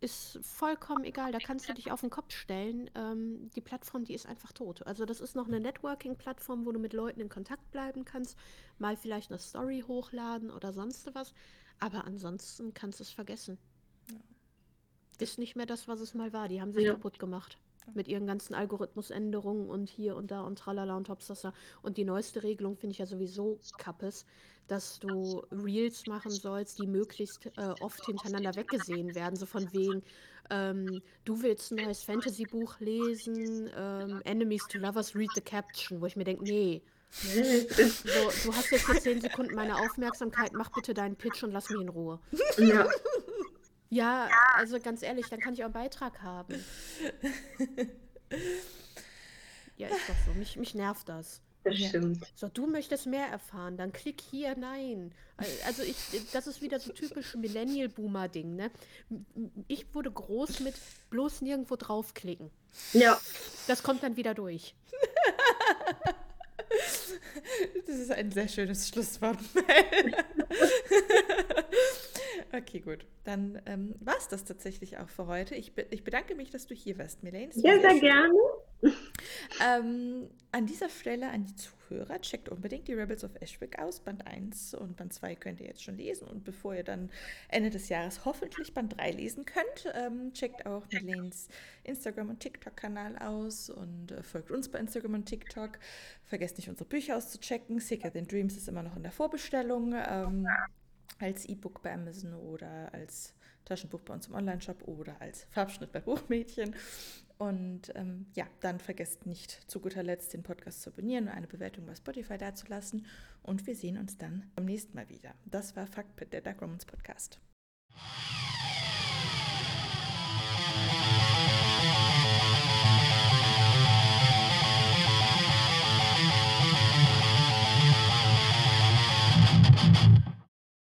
ist vollkommen egal, da kannst du dich auf den Kopf stellen. Ähm, die Plattform, die ist einfach tot. Also das ist noch eine Networking-Plattform, wo du mit Leuten in Kontakt bleiben kannst, mal vielleicht eine Story hochladen oder sonst was. Aber ansonsten kannst du es vergessen. Ja. Ist nicht mehr das, was es mal war. Die haben sich ja. kaputt gemacht. Mit ihren ganzen Algorithmusänderungen und hier und da und tralala und topsasa. Und die neueste Regelung finde ich ja sowieso kappes, dass du Reels machen sollst, die möglichst äh, oft hintereinander weggesehen werden. So von wegen, ähm, du willst ein neues Fantasy-Buch lesen, ähm, Enemies to Lovers, read the caption, wo ich mir denke, nee. so, du hast jetzt für 10 Sekunden meine Aufmerksamkeit, mach bitte deinen Pitch und lass mich in Ruhe. Ja. Ja, also ganz ehrlich, dann kann ich auch einen Beitrag haben. [laughs] Ja, ist doch so. Mich, mich nervt das. Das Ja. stimmt. So, du möchtest mehr erfahren, dann klick hier, nein. Also ich, das ist wieder so typisch Millennial-Boomer-Ding, ne? Ich wurde groß mit bloß nirgendwo draufklicken. Ja, Das kommt dann wieder durch. [laughs] Das ist ein sehr schönes Schlusswort. [laughs] okay, gut. Dann ähm, war es das tatsächlich auch für heute. Ich, be ich bedanke mich, dass du hier warst, war ja, sehr gerne. Ähm, an dieser Stelle an die Zuhörer, checkt unbedingt die Rebels of Ashwick aus. Band 1 und Band 2 könnt ihr jetzt schon lesen. Und bevor ihr dann Ende des Jahres hoffentlich Band 3 lesen könnt, ähm, checkt auch Milenes Instagram- und TikTok-Kanal aus und äh, folgt uns bei Instagram und TikTok. Vergesst nicht, unsere Bücher auszuchecken. Secret in Dreams ist immer noch in der Vorbestellung. Ähm, als E-Book bei Amazon oder als Taschenbuch bei uns im Onlineshop oder als Farbschnitt bei [laughs] Buchmädchen. Und ähm, ja, dann vergesst nicht zu guter Letzt den Podcast zu abonnieren und eine Bewertung bei Spotify dazulassen. Und wir sehen uns dann beim nächsten Mal wieder. Das war Fuckpit, der Dark Romans Podcast.